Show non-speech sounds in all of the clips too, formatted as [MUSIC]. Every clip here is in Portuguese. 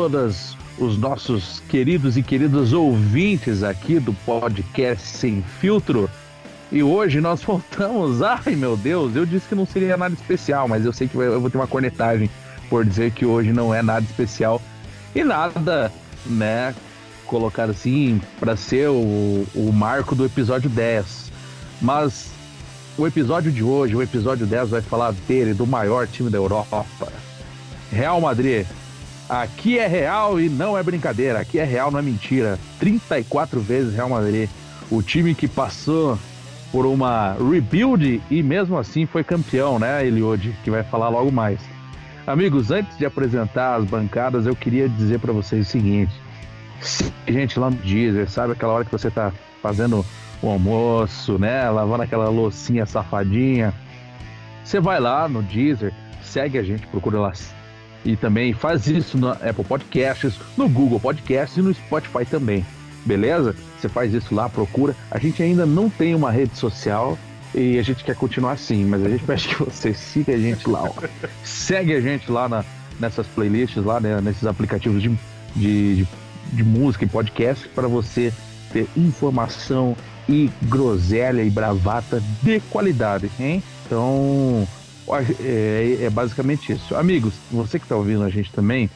todas os nossos queridos e queridas ouvintes aqui do podcast Sem Filtro. E hoje nós [LAUGHS] voltamos. Ai meu Deus, eu disse que não seria nada especial, mas eu sei que eu vou ter uma cornetagem por dizer que hoje não é nada especial e nada, né? Colocar assim para ser o, o marco do episódio 10. Mas o episódio de hoje, o episódio 10, vai falar dele, do maior time da Europa. Real Madrid. Aqui é real e não é brincadeira. Aqui é real, não é mentira. 34 vezes Real Madrid. O time que passou por uma rebuild e mesmo assim foi campeão, né, Eliode? Que vai falar logo mais. Amigos, antes de apresentar as bancadas, eu queria dizer para vocês o seguinte: gente lá no Deezer, sabe aquela hora que você tá fazendo o almoço, né, lavando aquela loucinha safadinha, você vai lá no Deezer, segue a gente, procura lá e também faz isso no Apple Podcasts, no Google Podcasts e no Spotify também. Beleza? Você faz isso lá, procura. A gente ainda não tem uma rede social e a gente quer continuar assim, mas a gente [LAUGHS] pede que você siga a gente lá. Ó. Segue a gente lá na, nessas playlists, lá né, nesses aplicativos de, de, de, de música e podcast para você ter informação e groselha e bravata de qualidade, hein? Então, é, é basicamente isso. Amigos, você que está ouvindo a gente também,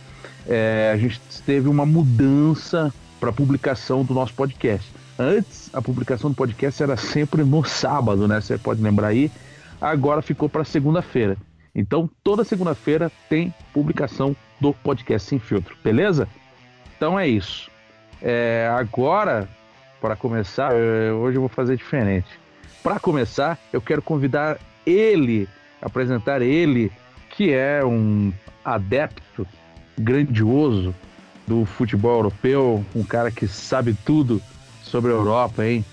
é, a gente teve uma mudança para a publicação do nosso podcast. Antes, a publicação do podcast era sempre no sábado, né? Você pode lembrar aí. Agora ficou para segunda-feira. Então, toda segunda-feira tem publicação do podcast Sem Filtro, beleza? Então é isso. É, agora, para começar, é, hoje eu vou fazer diferente. Para começar, eu quero convidar ele apresentar ele, que é um adepto grandioso do futebol europeu, um cara que sabe tudo sobre a Europa, hein?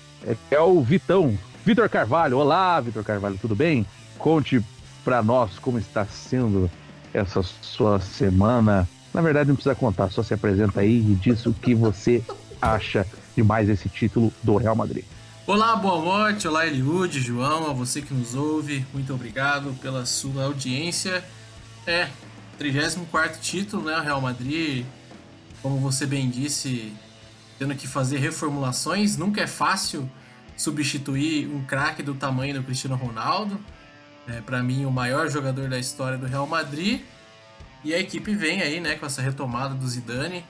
É, o Vitão, Vitor Carvalho. Olá, Vitor Carvalho, tudo bem? Conte para nós como está sendo essa sua semana. Na verdade, não precisa contar, só se apresenta aí e diz o que você acha de mais esse título do Real Madrid. Olá, boa noite, olá Eliud, João, a você que nos ouve, muito obrigado pela sua audiência. É, 34 título, né? O Real Madrid, como você bem disse, tendo que fazer reformulações. Nunca é fácil substituir um craque do tamanho do Cristiano Ronaldo. É, para mim, o maior jogador da história do Real Madrid. E a equipe vem aí, né, com essa retomada do Zidane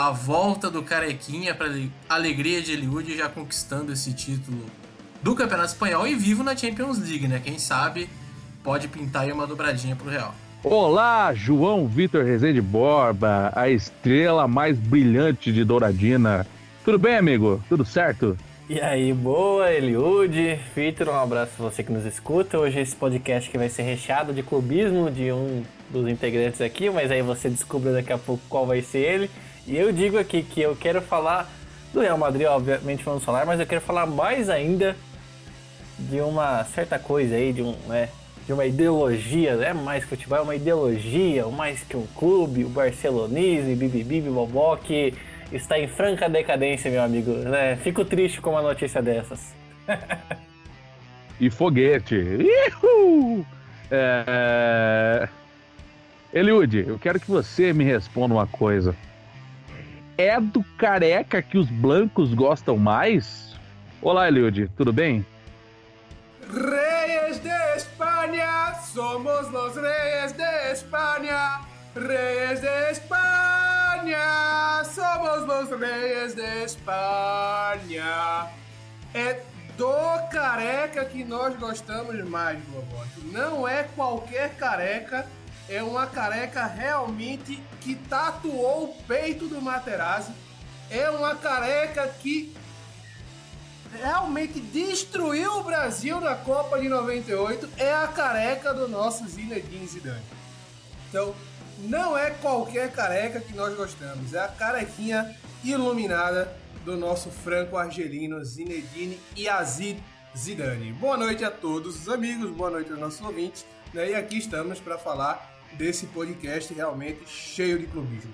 a volta do Carequinha para alegria de Eliud já conquistando esse título do Campeonato Espanhol e vivo na Champions League, né? Quem sabe pode pintar aí uma dobradinha pro Real. Olá, João Vitor Rezende Borba, a estrela mais brilhante de Douradina. Tudo bem, amigo? Tudo certo? E aí, boa, Eliud, Vitor, um abraço a você que nos escuta. Hoje esse podcast que vai ser recheado de clubismo de um dos integrantes aqui, mas aí você descobre daqui a pouco qual vai ser ele. E eu digo aqui que eu quero falar do Real Madrid, obviamente vamos falar, mas eu quero falar mais ainda de uma certa coisa aí, de um, né, de uma ideologia, é mais futebol, é uma ideologia, mais que um clube, o barcelonismo, bibibi, bobó, que está em franca decadência, meu amigo, né? Fico triste com uma notícia dessas. [LAUGHS] e foguete. É... Eliud, eu quero que você me responda uma coisa é do careca que os blancos gostam mais? Olá, Eliud, tudo bem? Reis de Espanha, somos os reis de Espanha. Reis de Espanha, somos os reis de Espanha. É do careca que nós gostamos mais, vovó. Não é qualquer careca é uma careca realmente que tatuou o peito do Materazzi. É uma careca que realmente destruiu o Brasil na Copa de 98. É a careca do nosso Zinedine Zidane. Então, não é qualquer careca que nós gostamos. É a carequinha iluminada do nosso franco-argelino Zinedine Yazid Zidane. Boa noite a todos os amigos, boa noite aos nossos ouvintes. Né? E aqui estamos para falar desse podcast realmente cheio de clubismo.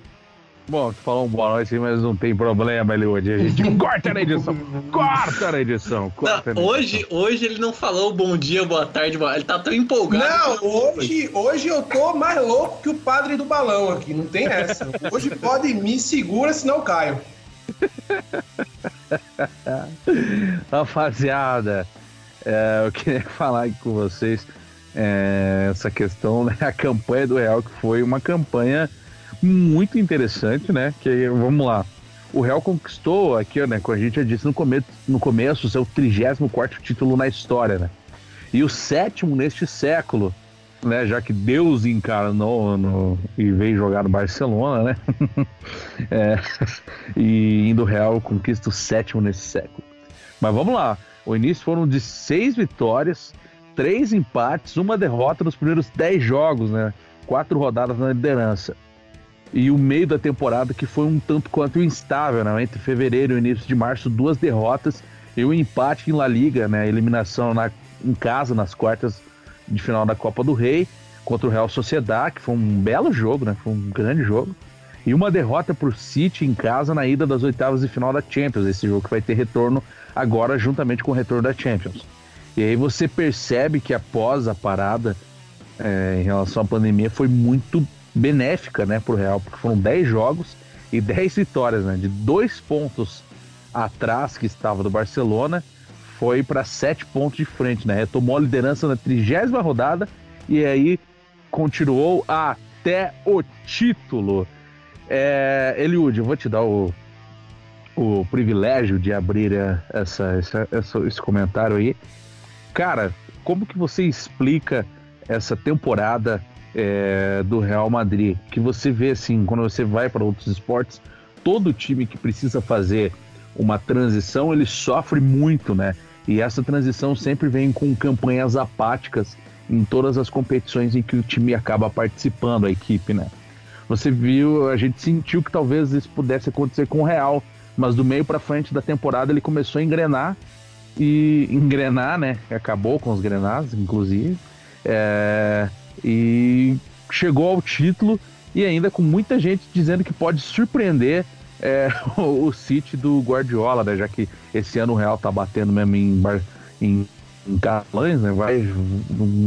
Bom, tu falou um boa noite, mas não tem problema, Eliud. A gente [LAUGHS] corta na edição. Corta na edição. Corta não, na hoje, edição. hoje ele não falou bom dia, boa tarde, boa... ele tá tão empolgado. Não, hoje, hoje eu tô mais louco que o padre do balão aqui, não tem essa. Hoje pode me segura, senão eu caio. [LAUGHS] Rapaziada, é, eu queria [LAUGHS] falar aqui com vocês é, essa questão, né? A campanha do Real, que foi uma campanha muito interessante, né? Que vamos lá. O Real conquistou aqui, né? Como a gente já disse no começo, no começo seu 34 título na história, né? E o sétimo neste século, né? Já que Deus encarnou no, e veio jogar no Barcelona, né? [LAUGHS] é, [LAUGHS] e indo Real conquista o sétimo nesse século. Mas vamos lá. O início foram de seis vitórias, três empates, uma derrota nos primeiros dez jogos, né? Quatro rodadas na liderança e o meio da temporada que foi um tanto quanto instável, né? Entre fevereiro e início de março, duas derrotas e um empate em La Liga, né? Eliminação na, em casa nas quartas de final da Copa do Rei contra o Real Sociedad, que foi um belo jogo, né? Foi um grande jogo. E uma derrota por City em casa na ida das oitavas de final da Champions. Esse jogo que vai ter retorno agora juntamente com o retorno da Champions. E aí você percebe que após a parada é, em relação à pandemia foi muito benéfica, né, pro Real, porque foram 10 jogos e 10 vitórias, né, de dois pontos atrás que estava do Barcelona, foi para 7 pontos de frente, né, retomou a liderança na trigésima rodada e aí continuou até o título. É, Eliud, eu vou te dar o, o privilégio de abrir essa, essa, essa, esse comentário aí. Cara, como que você explica essa temporada é, do Real Madrid, que você vê assim, quando você vai para outros esportes, todo time que precisa fazer uma transição, ele sofre muito, né? E essa transição sempre vem com campanhas apáticas em todas as competições em que o time acaba participando, a equipe, né? Você viu, a gente sentiu que talvez isso pudesse acontecer com o Real, mas do meio para frente da temporada ele começou a engrenar e engrenar, né? Acabou com os grenados, inclusive. É, e chegou ao título e ainda com muita gente dizendo que pode surpreender é, [LAUGHS] o, City do Guardiola, né? Já que esse ano o Real tá batendo mesmo em, em, em catalães, né? Vai,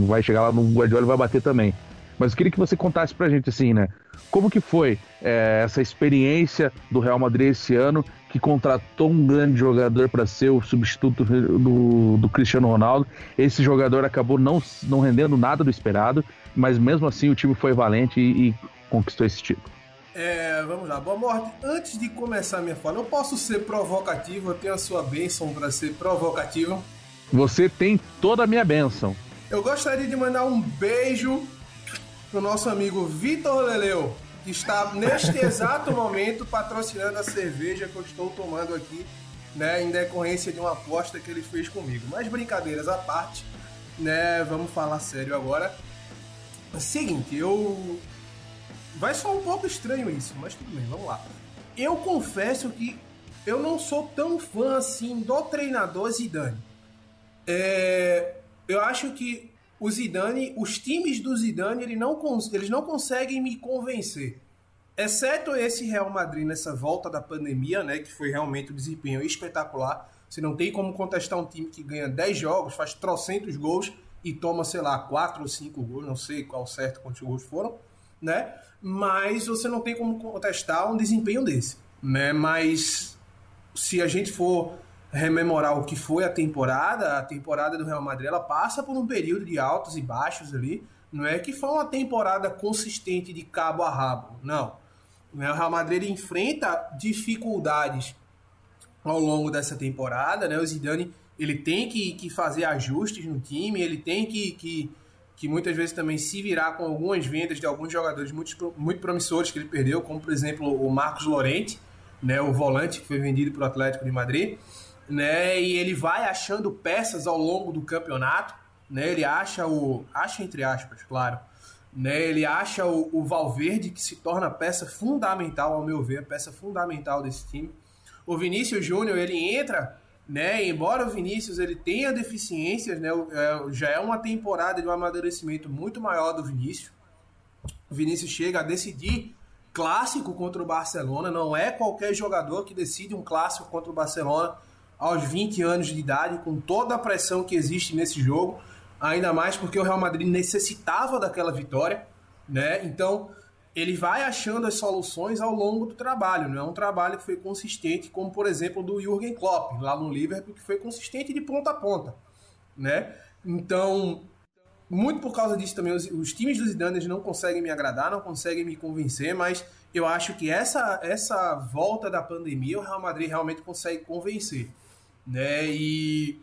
vai chegar lá no Guardiola e vai bater também. Mas eu queria que você contasse pra gente assim, né? Como que foi é, essa experiência do Real Madrid esse ano, que contratou um grande jogador para ser o substituto do, do, Cristiano Ronaldo? Esse jogador acabou não, não rendendo nada do esperado, mas mesmo assim o time foi valente e, e conquistou esse título. É, vamos lá, boa morte. Antes de começar minha fala, eu posso ser provocativo, eu tenho a sua bênção para ser provocativo. Você tem toda a minha bênção. Eu gostaria de mandar um beijo pro nosso amigo Vitor Leleu, que está neste exato momento patrocinando a cerveja que eu estou tomando aqui, né, em decorrência de uma aposta que ele fez comigo. Mas brincadeiras à parte, né, vamos falar sério agora. Seguinte, eu vai soar um pouco estranho isso, mas tudo bem, vamos lá. Eu confesso que eu não sou tão fã assim do treinador Zidane. É, eu acho que o Zidane, os times do Zidane, ele não, eles não conseguem me convencer. Exceto esse Real Madrid nessa volta da pandemia, né, que foi realmente um desempenho espetacular. Você não tem como contestar um time que ganha 10 jogos, faz trocentos gols e toma, sei lá, 4 ou 5 gols, não sei qual certo quantos gols foram, né? Mas você não tem como contestar um desempenho desse, né? Mas se a gente for rememorar o que foi a temporada, a temporada do Real Madrid ela passa por um período de altos e baixos ali. Não é que foi uma temporada consistente de cabo a rabo, não. O Real Madrid enfrenta dificuldades ao longo dessa temporada, né? O Zidane ele tem que, que fazer ajustes no time, ele tem que, que, que muitas vezes também se virar com algumas vendas de alguns jogadores muito, muito promissores que ele perdeu, como por exemplo o Marcos Lorente, né, o volante que foi vendido para o Atlético de Madrid né? E ele vai achando peças ao longo do campeonato, né? Ele acha o, acha entre aspas, claro, né? Ele acha o, o Valverde que se torna peça fundamental, ao meu ver, peça fundamental desse time. O Vinícius Júnior ele entra, né? Embora o Vinícius ele tenha deficiências, né? É, já é uma temporada de um amadurecimento muito maior do Vinícius. O Vinícius chega a decidir clássico contra o Barcelona, não é qualquer jogador que decide um clássico contra o Barcelona aos 20 anos de idade, com toda a pressão que existe nesse jogo, ainda mais porque o Real Madrid necessitava daquela vitória, né? Então, ele vai achando as soluções ao longo do trabalho, não é um trabalho que foi consistente, como por exemplo do Jürgen Klopp, lá no Liverpool, que foi consistente de ponta a ponta, né? Então, muito por causa disso também, os, os times dos Zidane não conseguem me agradar, não conseguem me convencer, mas eu acho que essa, essa volta da pandemia o Real Madrid realmente consegue convencer, né? E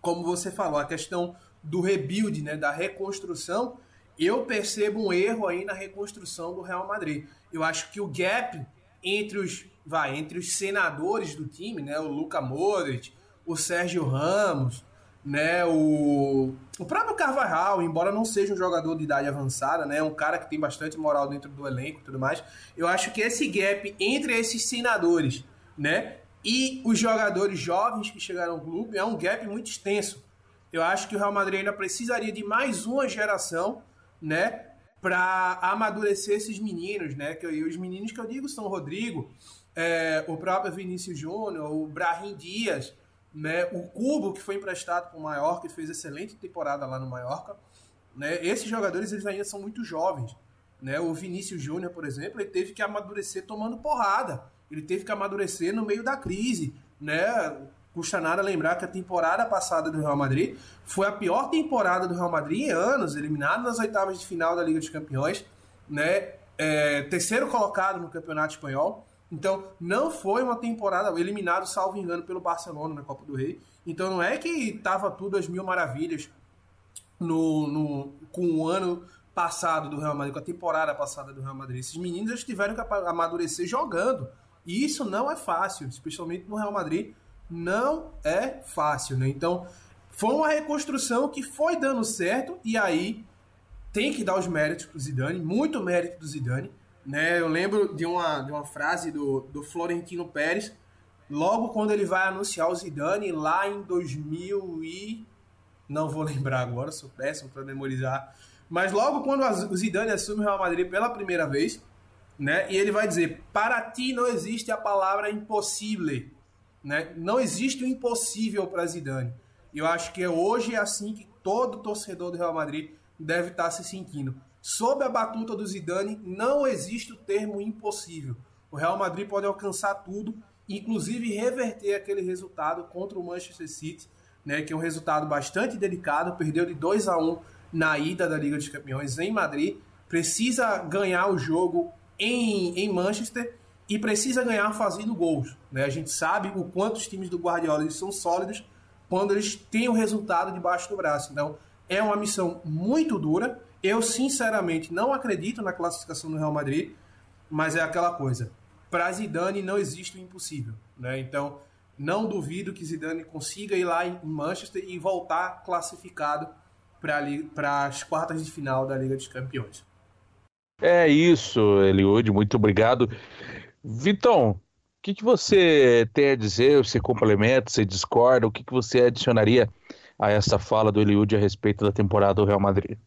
como você falou, a questão do rebuild, né, da reconstrução, eu percebo um erro aí na reconstrução do Real Madrid. Eu acho que o gap entre os, vai, entre os senadores do time, né, o Luca Modric, o Sérgio Ramos, né, o, o próprio Carvajal, embora não seja um jogador de idade avançada, né, um cara que tem bastante moral dentro do elenco e tudo mais, eu acho que esse gap entre esses senadores, né, e os jogadores jovens que chegaram ao clube é um gap muito extenso. Eu acho que o Real Madrid ainda precisaria de mais uma geração né, para amadurecer esses meninos, né? Que eu, os meninos que eu digo são o Rodrigo, é, o próprio Vinícius Júnior, o Brahim Dias, né? O Cubo que foi emprestado para o Mallorca e fez excelente temporada lá no Mallorca, né? Esses jogadores eles ainda são muito jovens, né? O Vinícius Júnior, por exemplo, ele teve que amadurecer tomando porrada, ele teve que amadurecer no meio da crise, né? custa nada lembrar que a temporada passada do Real Madrid foi a pior temporada do Real Madrid em anos, eliminado nas oitavas de final da Liga dos Campeões, né? É, terceiro colocado no Campeonato Espanhol. Então, não foi uma temporada eliminado, salvo engano, pelo Barcelona na Copa do Rei. Então, não é que estava tudo às mil maravilhas no, no, com o ano passado do Real Madrid, com a temporada passada do Real Madrid. Esses meninos eles tiveram que amadurecer jogando. E isso não é fácil, especialmente no Real Madrid, não é fácil, né? Então, foi uma reconstrução que foi dando certo e aí tem que dar os méritos pro Zidane, muito mérito do Zidane, né? Eu lembro de uma, de uma frase do, do Florentino Pérez, logo quando ele vai anunciar o Zidane lá em 2000 e não vou [LAUGHS] lembrar agora, sou péssimo para memorizar, mas logo quando o Zidane assume o Real Madrid pela primeira vez, né? E ele vai dizer: "Para ti não existe a palavra impossível, né? Não existe o impossível para Zidane. Eu acho que hoje é assim que todo torcedor do Real Madrid deve estar tá se sentindo. Sob a batuta do Zidane, não existe o termo impossível. O Real Madrid pode alcançar tudo, inclusive reverter aquele resultado contra o Manchester City, né, que é um resultado bastante delicado, perdeu de 2 a 1 na ida da Liga dos Campeões em Madrid, precisa ganhar o jogo em, em Manchester e precisa ganhar fazendo gols. Né? A gente sabe o quanto os times do Guardiola eles são sólidos quando eles têm o resultado debaixo do braço. Então, é uma missão muito dura. Eu, sinceramente, não acredito na classificação do Real Madrid, mas é aquela coisa. Para Zidane não existe o impossível. Né? Então, não duvido que Zidane consiga ir lá em Manchester e voltar classificado para as quartas de final da Liga dos Campeões. É isso, Eliud, muito obrigado. Vitão, o que, que você tem a dizer? Você complementa, você discorda? O que, que você adicionaria a essa fala do Eliud a respeito da temporada do Real Madrid?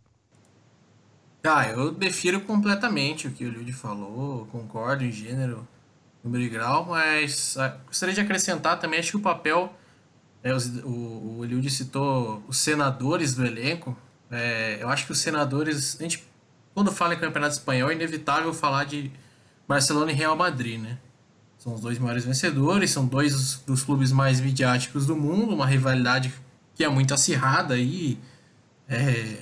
Ah, eu defiro completamente o que o Eliud falou, concordo em gênero, número e grau, mas ah, gostaria de acrescentar também, acho que o papel, é, o, o Eliud citou os senadores do elenco, é, eu acho que os senadores, a gente, quando fala em campeonato espanhol, é inevitável falar de Barcelona e Real Madrid, né? São os dois maiores vencedores, são dois dos clubes mais midiáticos do mundo, uma rivalidade que é muito acirrada aí, é,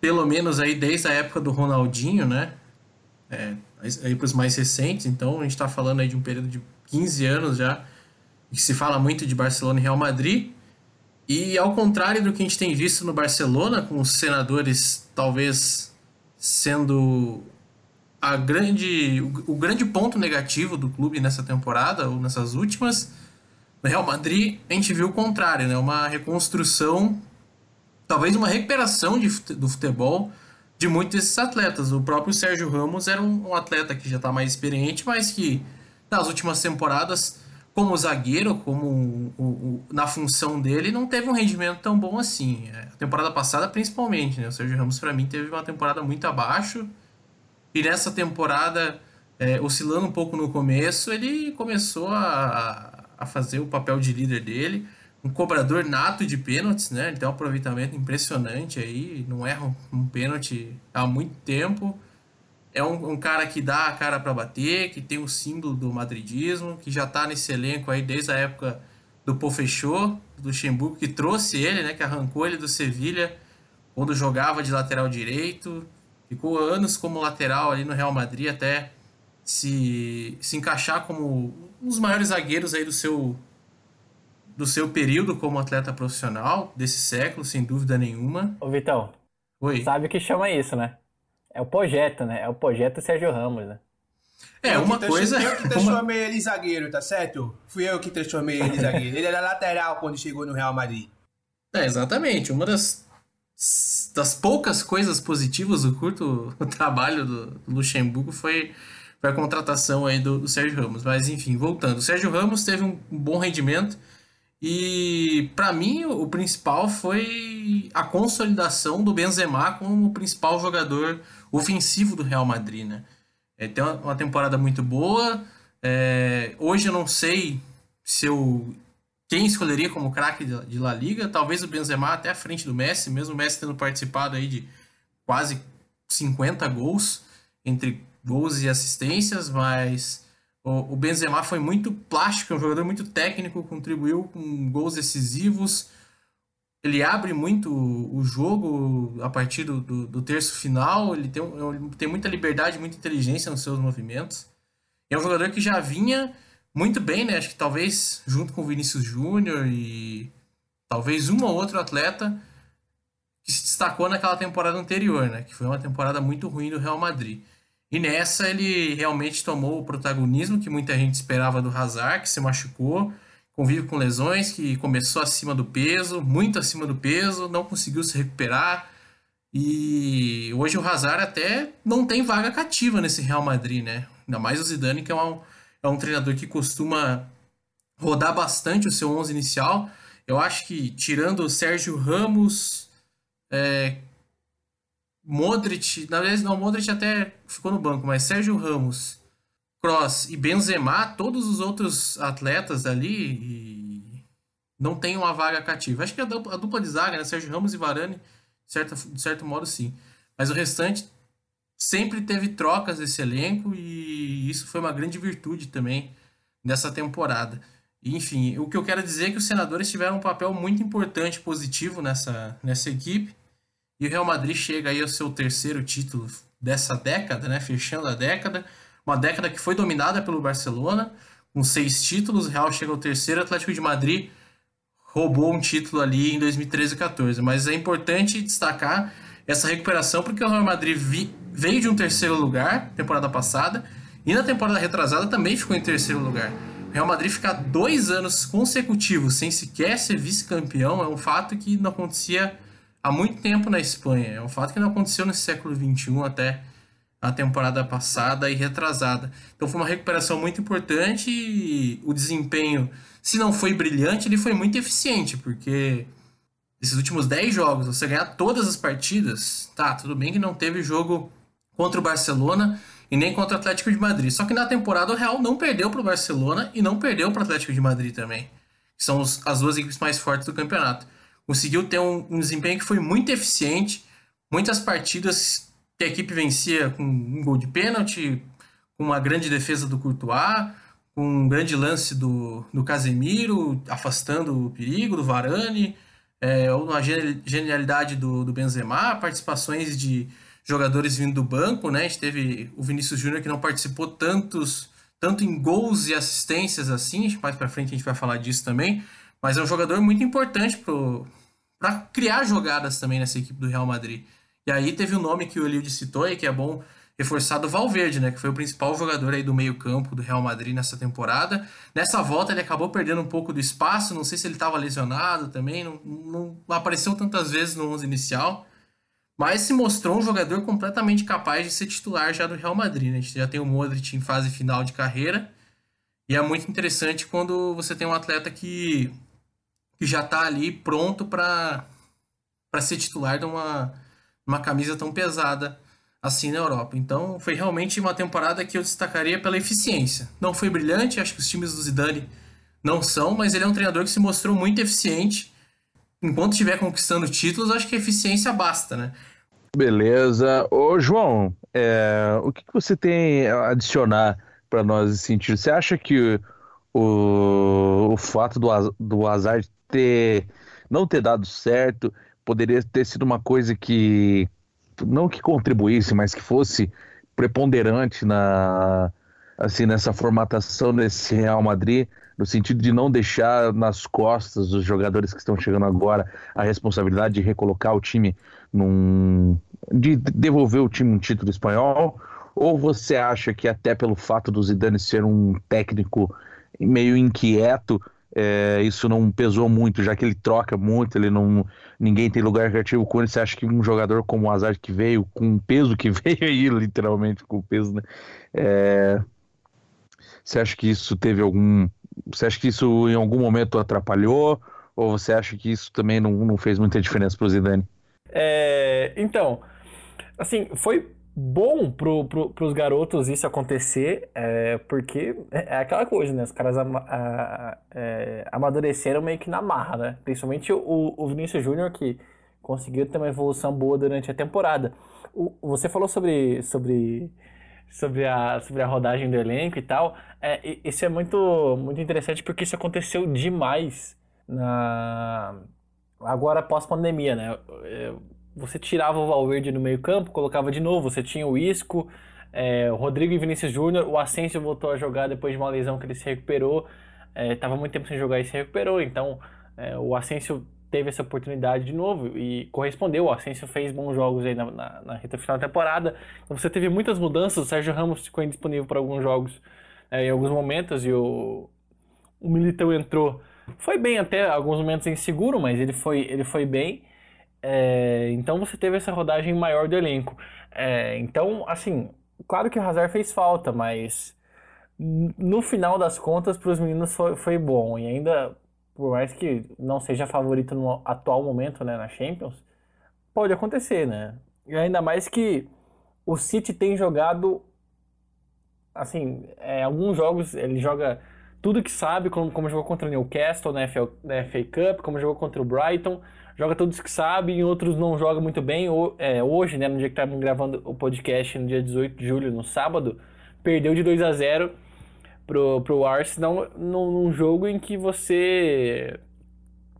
pelo menos aí desde a época do Ronaldinho, né? É, aí para os mais recentes, então a gente está falando aí de um período de 15 anos já, que se fala muito de Barcelona e Real Madrid. E ao contrário do que a gente tem visto no Barcelona, com os senadores talvez sendo a grande, o, o, grande ponto negativo do clube nessa temporada, ou nessas últimas, no Real Madrid, a gente viu o contrário, né? Uma reconstrução, talvez uma recuperação de, do futebol de muitos desses atletas. O próprio Sérgio Ramos era um, um atleta que já está mais experiente, mas que nas últimas temporadas, como zagueiro, como o, o, na função dele, não teve um rendimento tão bom assim. A temporada passada, principalmente, né? O Sérgio Ramos, para mim, teve uma temporada muito abaixo E nessa temporada, é, oscilando um pouco no começo, ele começou a, a fazer o papel de líder dele. Um cobrador nato de pênaltis, né? Ele tem um aproveitamento impressionante aí, não erra um pênalti há muito tempo. É um, um cara que dá a cara para bater, que tem o símbolo do madridismo, que já tá nesse elenco aí desde a época do Pofechô, do Luxemburgo, que trouxe ele, né? Que arrancou ele do Sevilha quando jogava de lateral direito. Ficou anos como lateral ali no Real Madrid até se, se encaixar como um dos maiores zagueiros aí do seu do seu período como atleta profissional desse século, sem dúvida nenhuma. Ô Vitão, Oi. sabe o que chama isso, né? É o projeto, né? É o projeto Sérgio Ramos, né? É, Eu uma coisa. Eu que uma- transformei [LAUGHS] ele em zagueiro, tá certo? Fui eu que transformei ele em zagueiro. Ele era lateral quando chegou no Real Madrid. É, exatamente. Uma das, das poucas coisas positivas do curto [LAUGHS] trabalho do, Luxemburgo foi, foi a contratação aí do, do Sérgio Ramos. Mas enfim, voltando. O Sérgio Ramos teve um, um bom rendimento e para mim o, o principal foi a consolidação do Benzema como o principal jogador ofensivo do Real Madrid, né? É, tem uma, temporada muito boa. É, hoje eu não sei se eu quem escolheria como craque de La Liga, talvez o Benzema até à frente do Messi, mesmo o Messi tendo participado aí de quase 50 gols entre gols e assistências, mas o, o Benzema foi muito plástico, é um jogador muito técnico, contribuiu com gols decisivos. Ele abre muito o jogo a partir do, do, do terço final, ele tem, ele tem muita liberdade, muita inteligência nos seus movimentos. É um jogador que já vinha muito bem, né? Acho que talvez junto com o Vinícius Júnior e talvez um ou outro atleta que se destacou naquela temporada anterior, né? Que foi uma temporada muito ruim do Real Madrid. E nessa ele realmente tomou o protagonismo que muita gente esperava do Hazard, que se machucou, convive com lesões, que começou acima do peso, muito acima do peso, não conseguiu se recuperar. E hoje o Hazard até não tem vaga cativa nesse Real Madrid, né? Ainda mais o Zidane, que é um, é um treinador que costuma rodar bastante o seu 11 inicial. Eu acho que tirando o Sérgio Ramos, é, Modric, na verdade não, Modric até ficou no banco, mas Sérgio Ramos, Kroos e Benzema, todos os outros atletas ali não tem uma vaga cativa. Acho que a dupla, a dupla de zaga, né, Sérgio Ramos e Varane, de, certa, de certo modo sim. Mas o restante sempre teve trocas desse elenco e isso foi uma grande virtude também dessa temporada. Enfim, o que eu quero dizer é que os senadores tiveram um papel muito importante, positivo nessa, nessa equipe. E o Real Madrid chega aí ao seu terceiro título dessa década, né? Fechando a década. Uma década que foi dominada pelo Barcelona, com seis títulos. O Real chega ao terceiro. Atlético de Madrid roubou um título ali em 2013 e 14. Mas é importante destacar essa recuperação, porque o Real Madrid vi- veio de um terceiro lugar temporada passada. E na temporada retrasada também ficou em terceiro lugar. O Real Madrid ficar dois anos consecutivos sem sequer ser vice-campeão é um fato que não acontecia há muito tempo na Espanha. É um fato que não aconteceu nesse século XXI até a temporada passada e retrasada. Então foi uma recuperação muito importante e o desempenho, se não foi brilhante, ele foi muito eficiente, porque esses últimos 10 jogos, você ganhar todas as partidas, tá, tudo bem que não teve jogo contra o Barcelona e nem contra o Atlético de Madrid. Só que na temporada o Real não perdeu para o Barcelona e não perdeu para o Atlético de Madrid também. Que são os- as duas equipes mais fortes do campeonato. Conseguiu ter um, um desempenho que foi muito eficiente. Muitas partidas que a equipe vencia com um gol de pênalti, com uma grande defesa do Courtois, com um grande lance do, do Casemiro, afastando o perigo, do Varane, é, uma geni- genialidade do, do Benzema, participações de jogadores vindo do banco, né? A gente teve o Vinícius Júnior que não participou tantos, tanto em gols e assistências assim, mais pra frente a gente vai falar disso também, mas é um jogador muito importante para criar jogadas também nessa equipe do Real Madrid. E aí teve o nome que o Eliud citou e que é bom reforçar do Valverde, né, que foi o principal jogador aí do meio-campo do Real Madrid nessa temporada. Nessa volta ele acabou perdendo um pouco do espaço, não sei se ele estava lesionado também, não, não apareceu tantas vezes no 11 inicial, mas se mostrou um jogador completamente capaz de ser titular já do Real Madrid. Né? A gente já tem o Modric em fase final de carreira, e é muito interessante quando você tem um atleta que, que já está ali pronto para ser titular de uma, uma camisa tão pesada assim na Europa. Então foi realmente uma temporada que eu destacaria pela eficiência. Não foi brilhante, acho que os times do Zidane não são, mas ele é um treinador que se mostrou muito eficiente. Enquanto estiver conquistando títulos, acho que a eficiência basta, né? Beleza. Ô, João, é, o que, você tem a adicionar para nós nesse sentido? Você acha que o, o fato do, do azar ter, não ter dado certo poderia ter sido uma coisa que não que contribuísse, mas que fosse preponderante na assim nessa formatação desse Real Madrid, no sentido de não deixar nas costas dos jogadores que estão chegando agora a responsabilidade de recolocar o time num de devolver o time um título espanhol, ou você acha que até pelo fato do Zidane ser um técnico meio inquieto, é, isso não pesou muito, já que ele troca muito, ele não. ninguém tem lugar criativo com ele. Você acha que um jogador como o Hazard que veio, com o peso que [LAUGHS] veio aí, literalmente com o peso, né? É, você acha que isso teve algum. Você acha que isso em algum momento atrapalhou? Ou você acha que isso também não, não fez muita diferença para o Zidane? É, então, assim, foi bom pro, pro, pros garotos isso acontecer, é, porque é, é aquela coisa, né? Os caras a, é, amadureceram meio que na marra, né? Principalmente o, o Vinícius Júnior, que conseguiu ter uma evolução boa durante a temporada. O, você falou sobre, sobre, sobre, a, sobre a rodagem do elenco e tal. É, isso é muito, muito interessante porque isso aconteceu demais na agora pós-pandemia, né? É, você tirava o Valverde no meio-campo, colocava de novo, você tinha o Isco, é, o Rodrigo e Vinícius Júnior, o Asensio voltou a jogar depois de uma lesão que ele se recuperou, estava é, muito tempo sem jogar e se recuperou, então é, o Asensio teve essa oportunidade de novo e correspondeu. O Asensio fez bons jogos aí na, na, na reta final da temporada. Então você teve muitas mudanças. O Sérgio Ramos ficou indisponível para alguns jogos é, em alguns momentos e o, o Militão entrou. Foi bem até alguns momentos inseguro, mas ele foi, ele foi bem. É, então você teve essa rodagem maior do elenco. É, então, assim, claro que o Hazard fez falta, mas no final das contas, para os meninos foi, foi, bom. E ainda, por mais que não seja favorito no atual momento né, na Champions, pode acontecer, né? E ainda mais que o City tem jogado, assim, é, alguns jogos ele joga tudo que sabe, como, como jogou contra o Newcastle na FA, na FA Cup, como jogou contra o Brighton joga todos que sabe, em outros não joga muito bem. É, hoje, né, no dia que estávamos gravando o podcast, no dia 18 de julho, no sábado, perdeu de 2 a 0 pro, pro Arsenal num, num jogo em que você.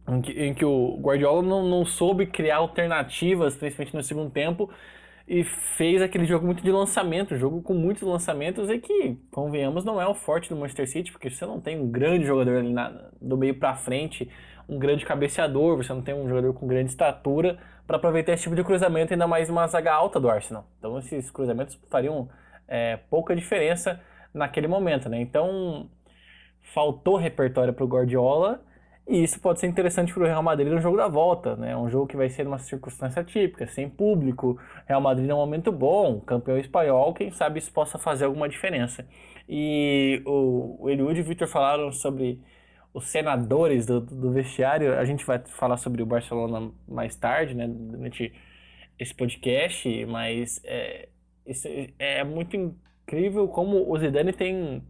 Em que, em que o Guardiola não, não soube criar alternativas, principalmente no segundo tempo, e fez aquele jogo muito de lançamento, jogo com muitos lançamentos e que, convenhamos, não é o forte do Manchester City, porque você não tem um grande jogador ali na, do meio para frente um grande cabeceador, você não tem um jogador com grande estatura para aproveitar esse tipo de cruzamento, ainda mais uma zaga alta do Arsenal. Então esses cruzamentos fariam é, pouca diferença naquele momento, né? Então faltou repertório para o Guardiola e isso pode ser interessante para o Real Madrid no jogo da volta, né? Um jogo que vai ser uma circunstância típica, sem público. Real Madrid é um momento bom, campeão espanhol, quem sabe isso possa fazer alguma diferença. E o, Eliud e o Victor falaram sobre os senadores do, do vestiário. A gente vai falar sobre o Barcelona mais tarde, né, durante esse podcast, mas é, isso é muito incrível como o Zidane tem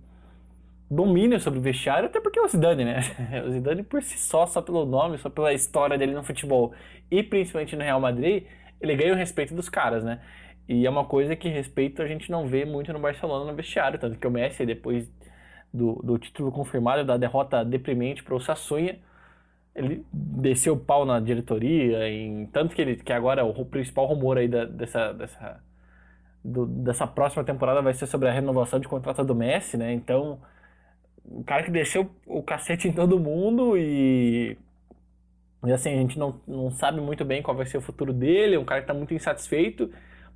domínio sobre o vestiário, até porque é o Zidane, né? [LAUGHS] O Zidane por si só, só pelo nome, só pela história dele no futebol e principalmente no Real Madrid, ele ganha o respeito dos caras, né? E é uma coisa que respeito a gente não vê muito no Barcelona no vestiário, tanto que o Messi depois do, do título confirmado, da derrota deprimente para o Sassunha. Ele desceu o pau na diretoria, em, tanto que, ele, que agora o principal rumor aí da, dessa, dessa, do, dessa próxima temporada vai ser sobre a renovação de contrato do Messi, né? Então, o cara que desceu o cacete em todo mundo e. E assim, a gente não, não sabe muito bem qual vai ser o futuro dele, é um cara que está muito insatisfeito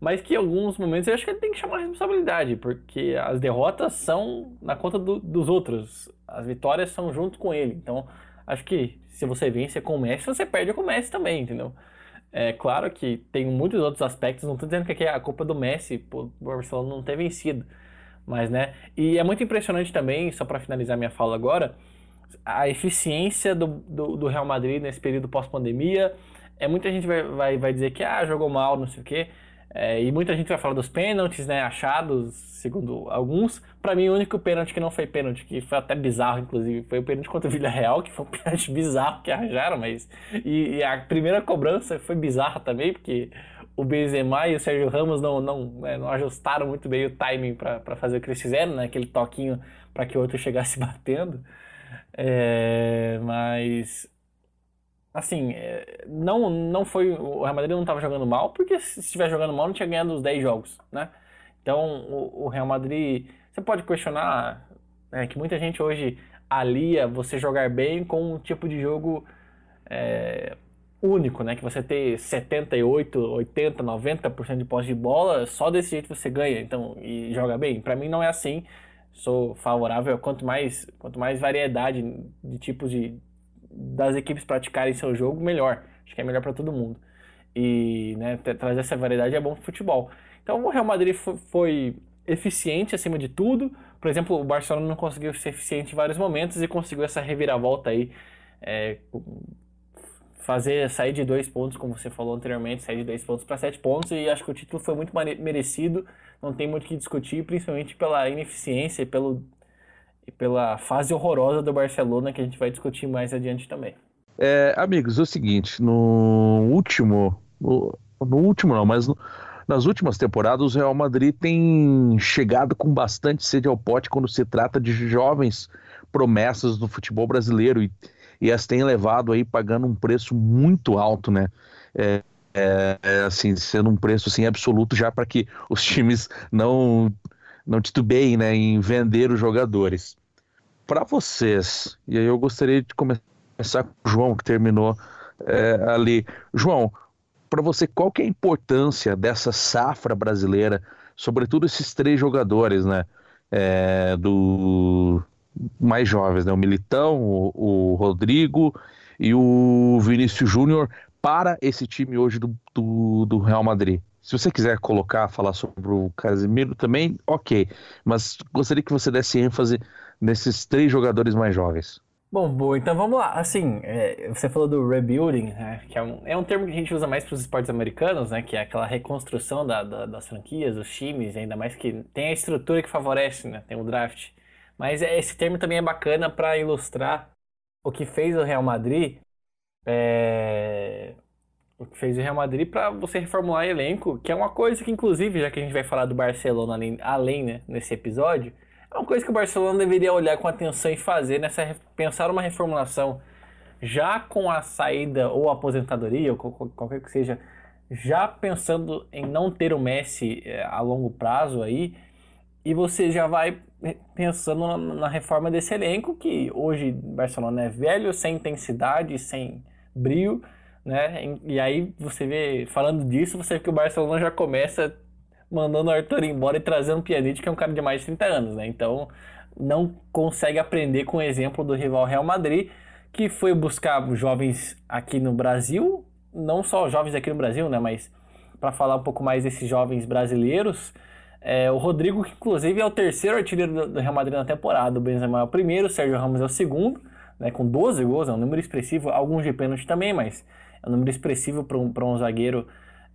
mas que em alguns momentos eu acho que ele tem que chamar a responsabilidade, porque as derrotas são na conta do, dos outros, as vitórias são junto com ele. Então, acho que se você vence com o Messi, você perde com o Messi também, entendeu? É claro que tem muitos outros aspectos, não estou dizendo que aqui é a culpa do Messi, por o Barcelona não ter vencido, mas né, e é muito impressionante também, só para finalizar minha fala agora, a eficiência do, do, do Real Madrid nesse período pós-pandemia. É muita gente vai, vai, vai dizer que ah, jogou mal, não sei o quê É, e muita gente vai falar dos pênaltis, né, achados, segundo alguns. Para mim, o único pênalti que não foi pênalti, que foi até bizarro, inclusive, foi o pênalti contra o Villarreal, que foi um pênalti [LAUGHS] bizarro que arranjaram, mas... E, e a primeira cobrança foi bizarra também, porque o Benzema e o Sérgio Ramos não, não, é, não ajustaram muito bem o timing para fazer o que eles fizeram, né, aquele toquinho para que o outro [LAUGHS] chegasse batendo. É, mas assim, é, não, não foi. O Real Madrid não estava jogando mal, porque se estiver jogando mal, não tinha ganhado os 10 jogos, né? Então, o, o Real Madrid. Você pode questionar né, que muita gente hoje alia você jogar bem com um tipo de jogo é, único, né? Que você ter 78, 80, 90% de posse de bola, só desse jeito você ganha, então, e joga bem. Para mim não é assim. Sou favorável quanto mais, quanto mais variedade de tipos de, das equipes praticarem seu jogo, melhor. Acho que é melhor para todo mundo. E né, trazer essa variedade é bom pro futebol. Então o Real Madrid foi eficiente acima de tudo. Por exemplo, o Barcelona não conseguiu ser eficiente em vários momentos e conseguiu essa reviravolta aí. É, fazer sair de dois pontos, como você falou anteriormente, sair de dois pontos para sete pontos. E acho que o título foi muito merecido. Não tem muito o que discutir, principalmente pela ineficiência e pelo e pela fase horrorosa do Barcelona, que a gente vai discutir mais adiante também. É, amigos, é o seguinte, no último, no, no último não, mas no, nas últimas temporadas o Real Madrid tem chegado com bastante sede ao pote quando se trata de jovens promessas do futebol brasileiro e, e as tem levado aí pagando um preço muito alto, né? É, é, é assim, sendo um preço assim absoluto já para que [LAUGHS] os times não não titubeiem né, em vender os jogadores. Para vocês, e aí eu gostaria de começar com o João, que terminou é, ali. João, para você, qual que é a importância dessa safra brasileira, sobretudo esses três jogadores, né? É, do mais jovens, né? O Militão, o, o Rodrigo e o Vinícius Júnior para esse time hoje do, do, do Real Madrid. Se você quiser colocar, falar sobre o Casemiro também, ok. Mas gostaria que você desse ênfase nesses três jogadores mais jovens. Bom, boa, então vamos lá. Assim, é, você falou do rebuilding, né, que é um, é um termo que a gente usa mais para os esportes americanos, né, que é aquela reconstrução da, da, das franquias, dos times, ainda mais que tem a estrutura que favorece, né, tem o draft. Mas é, esse termo também é bacana para ilustrar o que fez o Real Madrid é, o que fez o Real Madrid para você reformular elenco, que é uma coisa que, inclusive, já que a gente vai falar do Barcelona além, além né, nesse episódio, é uma coisa que o Barcelona deveria olhar com atenção e fazer nessa pensar uma reformulação já com a saída ou aposentadoria, ou qualquer que seja, já pensando em não ter o Messi eh, a longo prazo aí, e você já vai pensando na, na reforma desse elenco, que hoje Barcelona é velho, sem intensidade, sem brilho, né? E aí você vê, falando disso, você vê que o Barcelona já começa mandando o Arthur embora e trazendo o Pjanic, que é um cara de mais de 30 anos, né? Então, não consegue aprender com o exemplo do rival Real Madrid, que foi buscar jovens aqui no Brasil, não só jovens aqui no Brasil, né? Mas para falar um pouco mais desses jovens brasileiros, é, o Rodrigo, que inclusive é o terceiro artilheiro do Real Madrid na temporada, o Benzema é o primeiro, o Sérgio Ramos é o segundo, né, com 12 gols, é um número expressivo, alguns de pênalti também, mas é um número expressivo para um, um zagueiro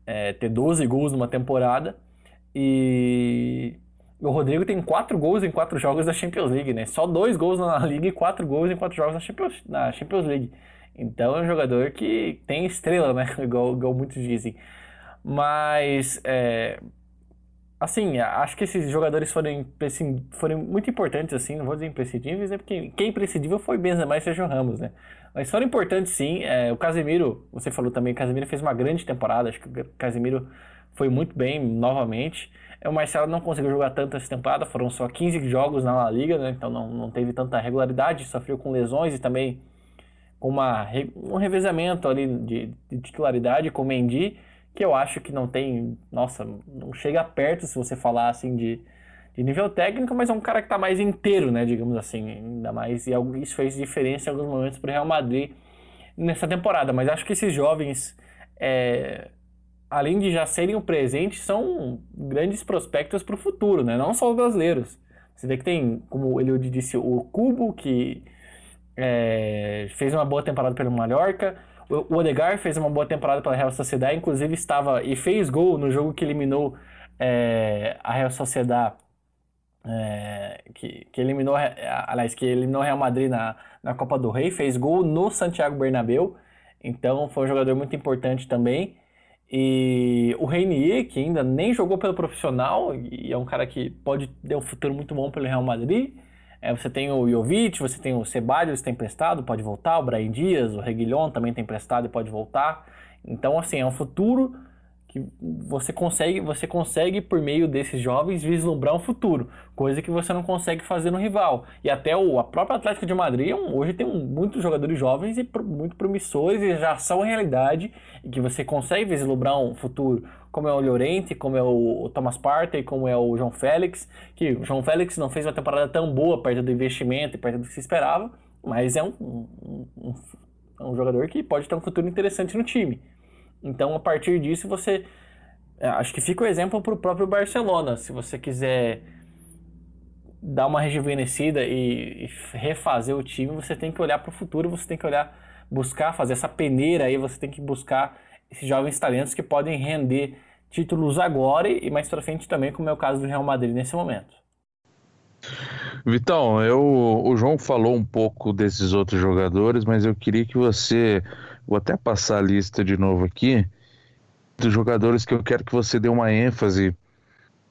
é, ter 12 gols numa temporada. E o Rodrigo tem 4 gols em 4 jogos da Champions League, né? Só 2 gols na [LAUGHS] Liga e 4 gols em 4 jogos na Champions, na Champions League. Então é um jogador que tem estrela, né? [LAUGHS] igual, igual muitos dizem. Mas, é, assim, acho que esses jogadores foram, foram muito importantes, assim, não vou dizer imprescindíveis, né? Porque quem imprescindível foi Benzema e Sérgio Ramos, né? Mas foram importantes sim. É, o Casemiro, você falou também, o Casemiro fez uma grande temporada. Acho que o Casemiro foi muito bem novamente. É, o Marcelo não conseguiu jogar tanto essa temporada, foram só 15 jogos na La Liga, né? Então não, não teve tanta regularidade, sofreu com lesões e também com uma, um revezamento ali de, de titularidade com o Mendy, que eu acho que não tem, nossa, não chega perto se você falar assim de, de nível técnico, mas é um cara que está mais inteiro, né, digamos assim, ainda mais, e isso fez diferença em alguns momentos para o Real Madrid nessa temporada, mas acho que esses jovens, é, além de já serem o presente, são grandes prospectos para o futuro, né, não só os brasileiros. Você vê que tem, como Eliud disse, o Cubo, que é, fez uma boa temporada pelo Mallorca, O Odegar fez uma boa temporada pela Real Sociedade, inclusive estava e fez gol no jogo que eliminou é, a Real Sociedade, é, que, que, eliminou, aliás, que eliminou Real Madrid na, na Copa do Rei, fez gol no Santiago Bernabéu, então foi um jogador muito importante também. E o Reinier, que ainda nem jogou pelo profissional, e é um cara que pode ter um futuro muito bom pelo Real Madrid. É, você tem o Jovic, você tem o Ceballos, tem emprestado, pode voltar. O Brian Dias, o Reguilhon também tem emprestado e pode voltar. Então, assim, é um futuro que você consegue, você consegue por meio desses jovens vislumbrar um futuro, coisa que você não consegue fazer no rival. E até o a própria Atlético de Madrid hoje tem muitos jogadores jovens e muito promissores e já são realidade e que você consegue vislumbrar um futuro, como é o Llorente, como é o Thomas Partey, como é o João Félix, que o João Félix não fez uma temporada tão boa perto do investimento e perto do que se esperava, mas é um, um, um, um jogador que pode ter um futuro interessante no time. Então, a partir disso, você. É, acho que fica o exemplo para o próprio Barcelona. Se você quiser dar uma rejuvenescida e, e refazer o time, você tem que olhar para o futuro, você tem que olhar, buscar fazer essa peneira aí, você tem que buscar esses jovens talentos que podem render títulos agora e mais para frente também, como é o caso do Real Madrid nesse momento. Vitão, eu, o João falou um pouco desses outros jogadores, mas eu queria que você Vou até passar a lista de novo aqui dos jogadores que eu quero que você dê uma ênfase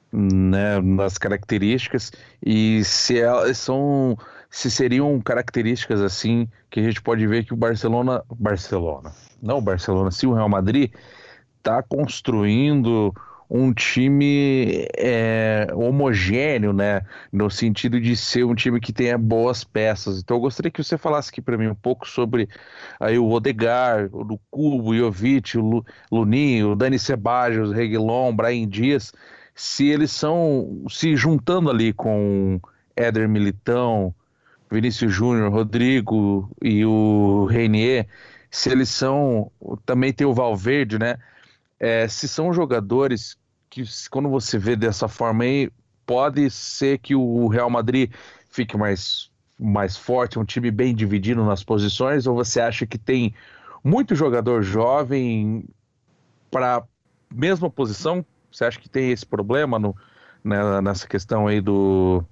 né, nas características e se elas são se seriam características assim que a gente pode ver que o Barcelona Barcelona não o Barcelona se o Real Madrid está construindo um time é, homogêneo, né? No sentido de ser um time que tenha boas peças. Então eu gostaria que você falasse aqui para mim um pouco sobre aí o Odegar, o Cubo, o Jovic, o Luninho, o Dani Ceballos, o Reguilon, Brian Dias, se eles são se juntando ali com Éder Militão, Vinícius Júnior, Rodrigo e o Reinier, se eles são também tem o Valverde, né? É, se são jogadores que quando você vê dessa forma aí, pode ser que o Real Madrid fique mais, mais forte, um time bem dividido nas posições, ou você acha que tem muito jogador jovem para mesma posição? Você acha que tem esse problema no, né, nessa questão aí do,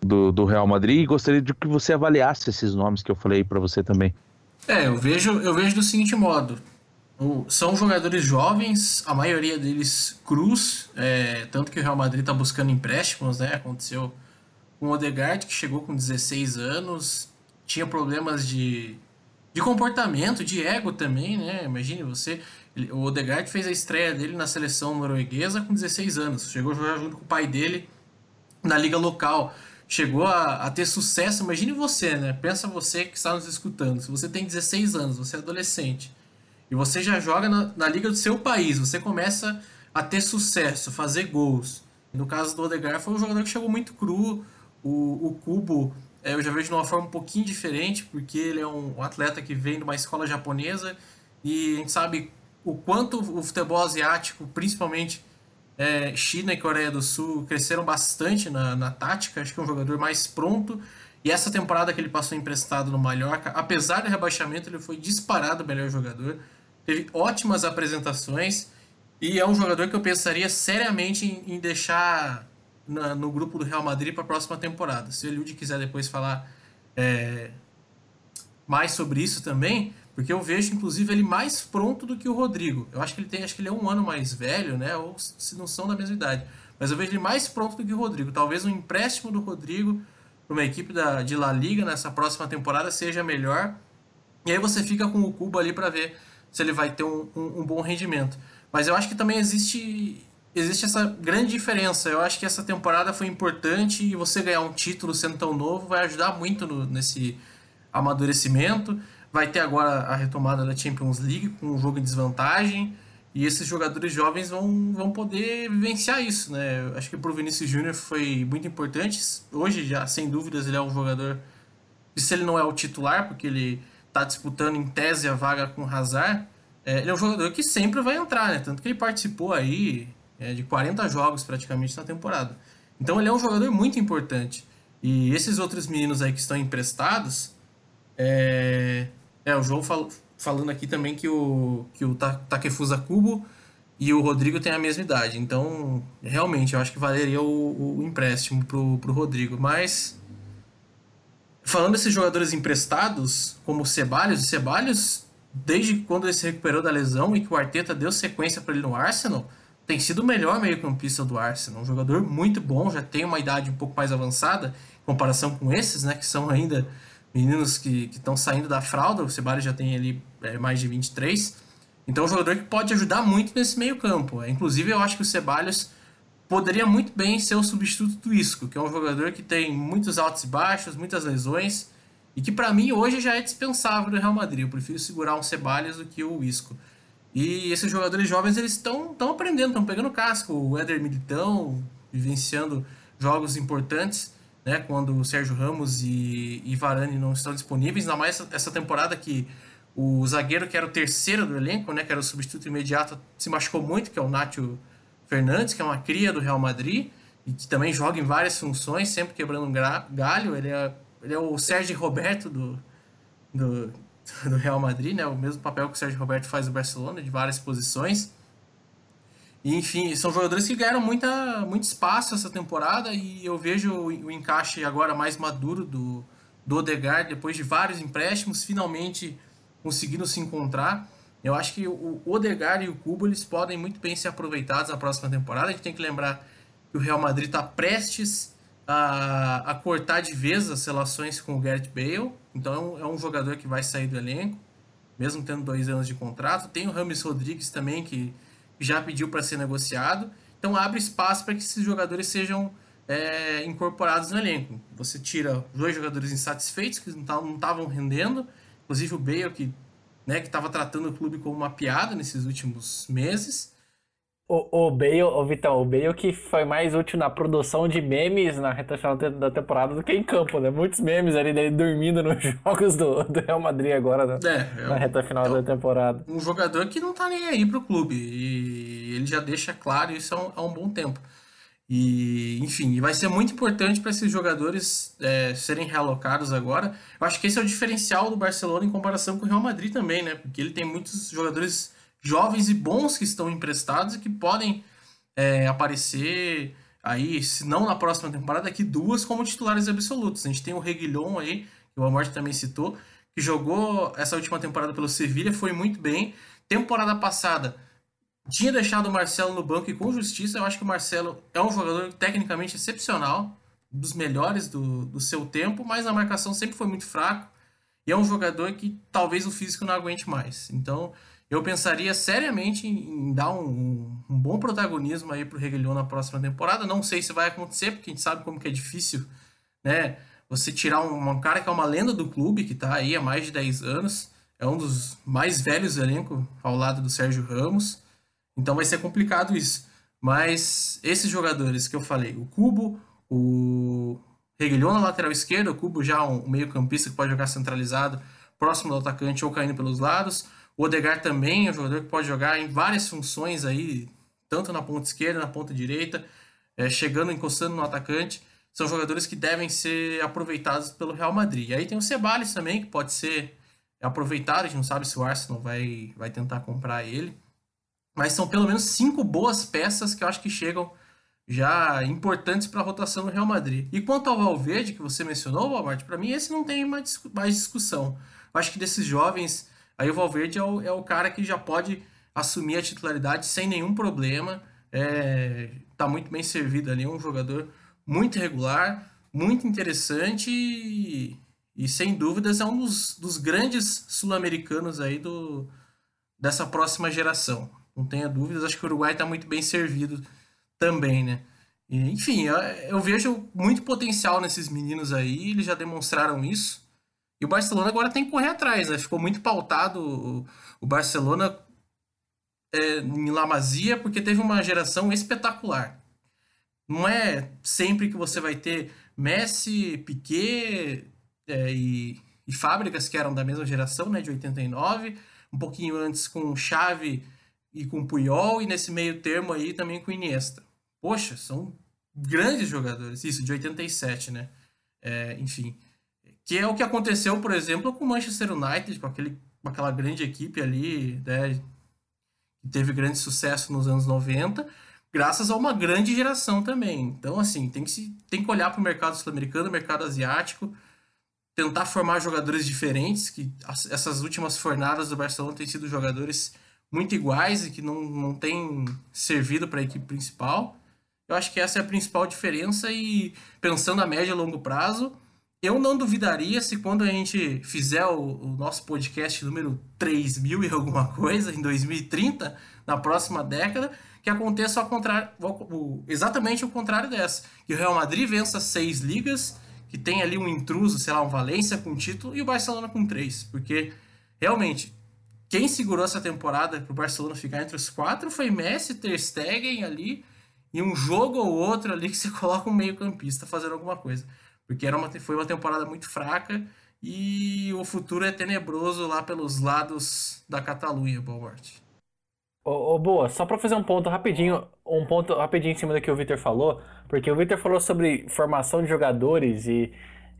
do, do, Real Madrid? E gostaria de que você avaliasse esses nomes que eu falei para você também. É, eu vejo, eu vejo do seguinte modo são jogadores jovens, a maioria deles cruz, é, tanto que o Real Madrid está buscando empréstimos, né? Aconteceu com o Odegaard, que chegou com 16 anos, tinha problemas de, de comportamento, de ego também, né? Imagine você, o Odegaard fez a estreia dele na seleção norueguesa com 16 anos, chegou a jogar junto com o pai dele na liga local, chegou a, a ter sucesso. Imagine você, né? Pensa você que está nos escutando, se você tem 16 anos, você é adolescente, e você já joga na, na liga do seu país, você começa a ter sucesso, fazer gols. No caso do Odegaard, foi um jogador que chegou muito cru. O, o Kubo é, eu já vejo de uma forma um pouquinho diferente, porque ele é um, um atleta que vem de uma escola japonesa e a gente sabe o quanto o futebol asiático, principalmente é, China e Coreia do Sul, cresceram bastante na, na tática. Acho que é um jogador mais pronto. E essa temporada que ele passou emprestado no Mallorca, apesar do rebaixamento, ele foi disparado o melhor jogador teve ótimas apresentações e é um jogador que eu pensaria seriamente em, em deixar na, no grupo do Real Madrid para a próxima temporada. Se o Eliud quiser depois falar é, mais sobre isso também, porque eu vejo inclusive ele mais pronto do que o Rodrigo. Eu acho que ele tem, acho que ele é um ano mais velho, né? Ou se não são da mesma idade. Mas eu vejo ele mais pronto do que o Rodrigo. Talvez um empréstimo do Rodrigo para uma equipe da, de La Liga nessa próxima temporada seja melhor. E aí você fica com o Cubo ali para ver se ele vai ter um, um, um bom rendimento. Mas eu acho que também existe existe essa grande diferença. Eu acho que essa temporada foi importante e você ganhar um título sendo tão novo vai ajudar muito no, nesse amadurecimento. Vai ter agora a retomada da Champions League com um jogo em desvantagem e esses jogadores jovens vão, vão poder vivenciar isso, né? Acho que para o Vinícius Júnior foi muito importante. Hoje já sem dúvidas ele é um jogador se ele não é o titular porque ele está disputando em tese a vaga com o Hazard, é, ele é um jogador que sempre vai entrar, né? Tanto que ele participou aí é, de 40 jogos praticamente na temporada. Então ele é um jogador muito importante. E esses outros meninos aí que estão emprestados, é, É, o João fal falando aqui também que o, que o Takefusa Kubo e o Rodrigo têm a mesma idade. Então, realmente, eu acho que valeria o, o empréstimo pro, pro Rodrigo. Mas, falando desses jogadores emprestados, como o Ceballos, o Ceballos, desde quando ele se recuperou da lesão e que o Arteta deu sequência para ele no Arsenal, tem sido o melhor meio-campista do Arsenal. Um jogador muito bom, já tem uma idade um pouco mais avançada em comparação com esses, né, que são ainda meninos que estão saindo da fralda. O Ceballos já tem ali é, mais de 23. Então é um jogador que pode ajudar muito nesse meio-campo. É, inclusive, eu acho que o Ceballos poderia muito bem ser o substituto do Isco, que é um jogador que tem muitos altos e baixos, muitas lesões, e que para mim hoje já é dispensável no Real Madrid. Eu prefiro segurar um Ceballos do que o Isco. E esses jogadores jovens eles estão aprendendo, estão pegando casco. O Éder Militão vivenciando jogos importantes, né, quando o Sérgio Ramos e, e Varane não estão disponíveis, ainda mais essa temporada que o zagueiro que era o terceiro do elenco, né, que era o substituto imediato, se machucou muito, que é o Nátio Fernandes, que é uma cria do Real Madrid e que também joga em várias funções, sempre quebrando um galho. Ele é, ele é o Sérgio Roberto do, do, [LAUGHS] do Real Madrid, né? O mesmo papel que o Sérgio Roberto faz no Barcelona, de várias posições. E, enfim, são jogadores que ganharam muita, muito espaço essa temporada e eu vejo o, o encaixe agora mais maduro do, do Odegaard, depois de vários empréstimos, finalmente conseguindo se encontrar. Eu acho que o Odegaard e o Cubo eles podem muito bem ser aproveitados na próxima temporada. A gente tem que lembrar que o Real Madrid está prestes a, a cortar de vez as relações com o Gareth Bale. Então é um jogador que vai sair do elenco, mesmo tendo dois anos de contrato. Tem o Rames Rodrigues também, que já pediu para ser negociado. Então abre espaço para que esses jogadores sejam é, incorporados no elenco. Você tira dois jogadores insatisfeitos que não estavam rendendo, inclusive o Bale, que né, estava tratando o clube como uma piada nesses últimos meses. O, o Bale, o Vitão, o Bale que foi mais útil na produção de memes na reta final da temporada do que em campo, né? Muitos memes ali dele dormindo nos [LAUGHS] jogos do, do Real Madrid agora, né? É, é na reta final é da temporada. Um jogador que não tá nem aí pro clube. E ele já deixa claro isso há um, há um bom tempo. E, enfim, vai ser muito importante para esses jogadores é, serem realocados agora. Eu acho que esse é o diferencial do Barcelona em comparação com o Real Madrid também, né? Porque ele tem muitos jogadores jovens e bons que estão emprestados e que podem é, aparecer aí, se não na próxima temporada, aqui duas como titulares absolutos. A gente tem o Reguilhon aí, que o Amorte também citou, que jogou essa última temporada pelo Sevilha, foi muito bem. Temporada passada tinha deixado o Marcelo no banco e com justiça, eu acho que o Marcelo é um jogador tecnicamente excepcional, dos melhores do, do seu tempo, mas na marcação sempre foi muito fraco. E é um jogador que talvez o físico não aguente mais. Então, eu pensaria seriamente em, dar um, um, bom protagonismo aí pro Reguilhão na próxima temporada. Não sei se vai acontecer, porque a gente sabe como que é difícil, né? Você tirar um, um cara que é uma lenda do clube, que está aí há mais de 10 anos, é um dos mais velhos do elenco, ao lado do Sérgio Ramos. Então vai ser complicado isso. Mas esses jogadores que eu falei, o Cubo, o Reguilhão na lateral esquerda, o Cubo já um meio campista que pode jogar centralizado, próximo do atacante ou caindo pelos lados. O Odegar também é um jogador que pode jogar em várias funções aí, tanto na ponta esquerda, na ponta direita, é, chegando, encostando no atacante. São jogadores que devem ser aproveitados pelo Real Madrid. E aí tem o Ceballos também, que pode ser aproveitado. A gente não sabe se o Arsenal vai, vai tentar comprar ele. Mas são pelo menos cinco boas peças que eu acho que chegam já importantes para a rotação do Real Madrid. E quanto ao Valverde, que você mencionou, Walmart, para mim esse não tem mais, discussão. Eu acho que desses jovens Aí o Valverde é o, é o cara que já pode assumir a titularidade sem nenhum problema. É, tá muito bem servido ali, um jogador muito regular, muito interessante e, e sem dúvidas é um dos, dos grandes sul-americanos aí do, dessa próxima geração. Não tenha dúvidas, acho que o Uruguai está muito bem servido também, né? E, enfim, eu, eu vejo muito potencial nesses meninos aí, eles já demonstraram isso. E o Barcelona agora tem que correr atrás, né? Ficou muito pautado o, o Barcelona é, em La Masia porque teve uma geração espetacular. Não é sempre que você vai ter Messi, Piquet é, e, e Fábricas, que eram da mesma geração, né, de 89, um pouquinho antes com Xavi e com Puyol, e nesse meio termo aí também com Iniesta. Poxa, são grandes jogadores. Isso, de 87, né? É, enfim Que é o que aconteceu, por exemplo, com o Manchester United, com, aquele, com aquela grande equipe ali, né, que teve grande sucesso nos anos 90, graças a uma grande geração também. Então, assim, tem que, se, tem que olhar para o mercado sul-americano, mercado asiático, tentar formar jogadores diferentes, que essas últimas fornadas do Barcelona têm sido jogadores muito iguais e que não, não têm servido para a equipe principal. Eu acho que essa é a principal diferença e pensando a médio e longo prazo, eu não duvidaria se quando a gente fizer o, o nosso podcast número 3000 e alguma coisa, em 2030, na próxima década, que aconteça ao contrário, exatamente o contrário dessa. Que o Real Madrid vença seis ligas, que tem ali um intruso, sei lá, um Valência com título e o Barcelona com três. Porque, realmente, quem segurou essa temporada para o Barcelona ficar entre os quatro foi Messi, Ter Stegen ali, e um jogo ou outro ali que você [LAUGHS] coloca um meio campista fazendo alguma coisa. Porque era uma, foi uma temporada muito fraca e o futuro é tenebroso lá pelos lados da Catalunha, Balmort. Ô, ô, boa, só para fazer um ponto rapidinho, um ponto rapidinho em cima do que o Victor falou, porque o Victor falou sobre formação de jogadores e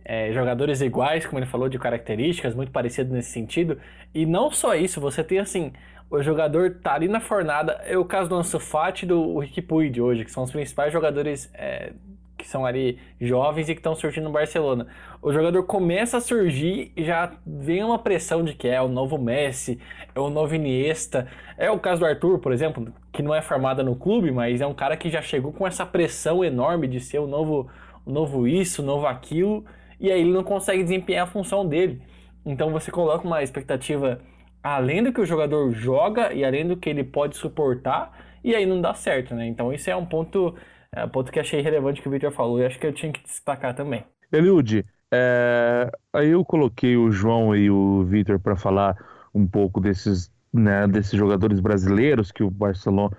é, jogadores iguais, como ele falou, de características muito parecidas nesse sentido. E não só isso, você tem assim, o jogador tá ali na fornada, é o caso do Ansu Fati e do Ricky Puig hoje, que são os principais jogadores é, que são ali jovens e que estão surgindo no Barcelona. O jogador começa a surgir e já vem uma pressão de que é o novo Messi, é o novo Iniesta. É o caso do Arthur, por exemplo, que não é formado no clube, mas é um cara que já chegou com essa pressão enorme de ser o novo, o novo isso, o novo aquilo, e aí ele não consegue desempenhar a função dele. Então você coloca uma expectativa além do que o jogador joga e além do que ele pode suportar, e aí não dá certo, né? Então isso é um ponto é, ponto que achei relevante que o Victor falou e acho que eu tinha que destacar também. Eliud, é, aí eu coloquei o João e o Victor para falar um pouco desses, né, desses jogadores brasileiros que o Barcelona,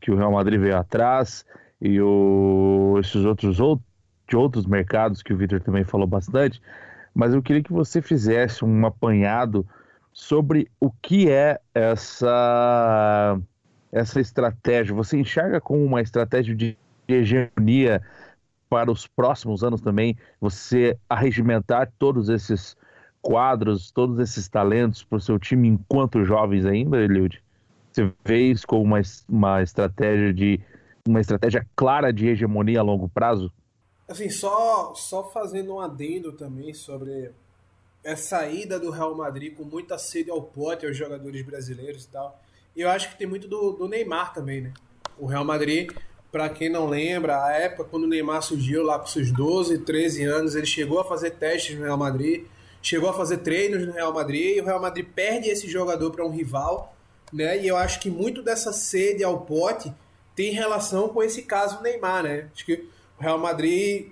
que o Real Madrid veio atrás e o, esses outros de outros mercados que o Victor também falou bastante, mas eu queria que você fizesse um apanhado sobre o que é essa essa estratégia. Você enxerga como uma estratégia de hegemonia para os próximos anos também, você arregimentar todos esses quadros, todos esses talentos para o seu time enquanto jovens ainda, Eliud? Você vê isso como uma, uma estratégia de uma estratégia clara de hegemonia a longo prazo? Assim, só, só fazendo um adendo também sobre essa saída do Real Madrid com muita sede ao pote aos jogadores brasileiros e tal. Eu acho que tem muito do, do Neymar também, né? O Real Madrid para quem não lembra, a época quando o Neymar surgiu lá com seus 12, 13 anos, ele chegou a fazer testes no Real Madrid, chegou a fazer treinos no Real Madrid, e o Real Madrid perde esse jogador para um rival, né? E eu acho que muito dessa sede ao pote tem relação com esse caso Neymar, né? Acho que o Real Madrid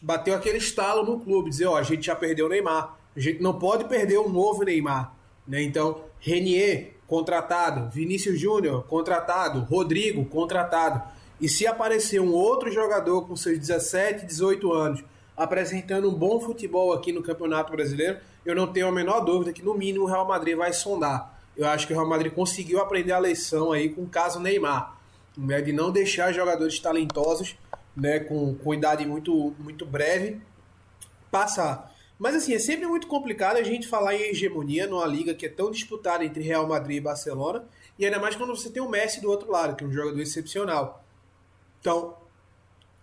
bateu aquele estalo no clube, dizer, ó, a gente já perdeu o Neymar, a gente não pode perder um novo Neymar, né? Então, Renier contratado, Vinícius Júnior contratado, Rodrigo contratado. E se aparecer um outro jogador com seus 17, 18 anos apresentando um bom futebol aqui no Campeonato Brasileiro, eu não tenho a menor dúvida que no mínimo o Real Madrid vai sondar. Eu acho que o Real Madrid conseguiu aprender a lição aí com o caso Neymar, né, de não deixar jogadores talentosos, né, com, com idade muito, muito breve, passar. Mas assim, é sempre muito complicado a gente falar em hegemonia numa liga que é tão disputada entre Real Madrid e Barcelona, e ainda mais quando você tem o Messi do outro lado, que é um jogador excepcional. Então,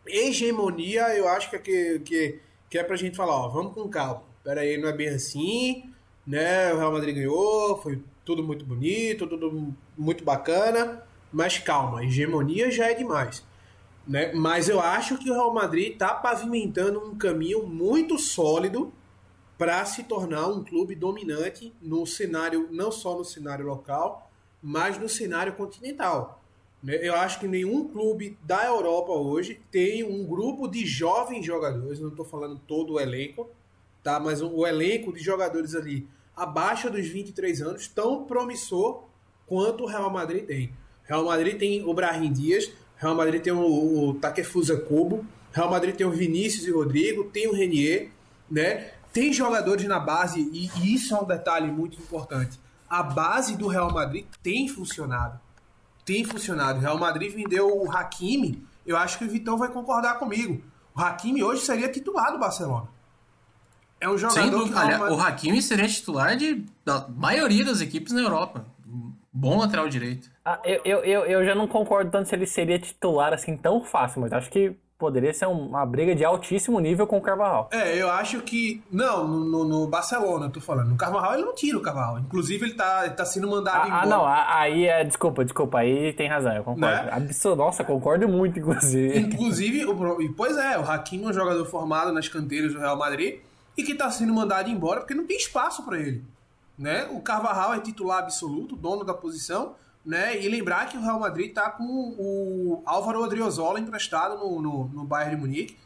hegemonia, eu acho que, que, que, que é pra gente falar, ó, vamos com calma. Pera aí, não é bem assim, né? O Real Madrid ganhou, foi tudo muito bonito, tudo muito bacana, mas calma, hegemonia já é demais. Né? Mas eu acho que o Real Madrid está pavimentando um caminho muito sólido para se tornar um clube dominante no cenário, não só no cenário local, mas no cenário continental. Né? Eu acho que nenhum clube da Europa hoje tem um grupo de jovens jogadores, não estou falando todo o elenco, tá? mas o elenco de jogadores ali abaixo dos 23 anos tão promissor quanto o Real Madrid tem. Real Madrid tem o Brahim Dias, Real Madrid tem o, o Takefusa Kubo, Real Madrid tem o Vinícius e Rodrigo, tem o Renier, né? Tem jogadores na base e, e isso é um detalhe muito importante. A base do Real Madrid tem funcionado tem funcionado. O Real Madrid vendeu o Hakimi, eu acho que o Vitão vai concordar comigo. O Hakimi hoje seria titular do Barcelona. É um Sem jogador que dúvida. Madrid- o Hakimi seria titular de, da maioria das equipes na Europa. Bom lateral direito. Ah, eu, eu, eu, eu já não concordo tanto se ele seria titular assim tão fácil, mas acho que poderia ser um- uma briga de altíssimo nível com o Carvajal. É, eu acho que. Não, no, no- Barcelona, eu tô falando. No Carvajal ele não tira o Carvajal. Inclusive, ele tá, ele tá sendo mandado Ah, embora. ah, não, ah, aí é. Desculpa, desculpa, aí tem razão, eu concordo. Né? Absurdo, nossa, concordo muito, inclusive. Inclusive, o, e, pois é, o Hakimi é um jogador formado nas canteiras do Real Madrid e que tá sendo mandado embora porque não tem espaço para ele. Né? O Carvajal é titular absoluto, dono da posição. Né? E lembrar que o Real Madrid tá com o Álvaro Odriozola emprestado no, no, no Bayern de Munique.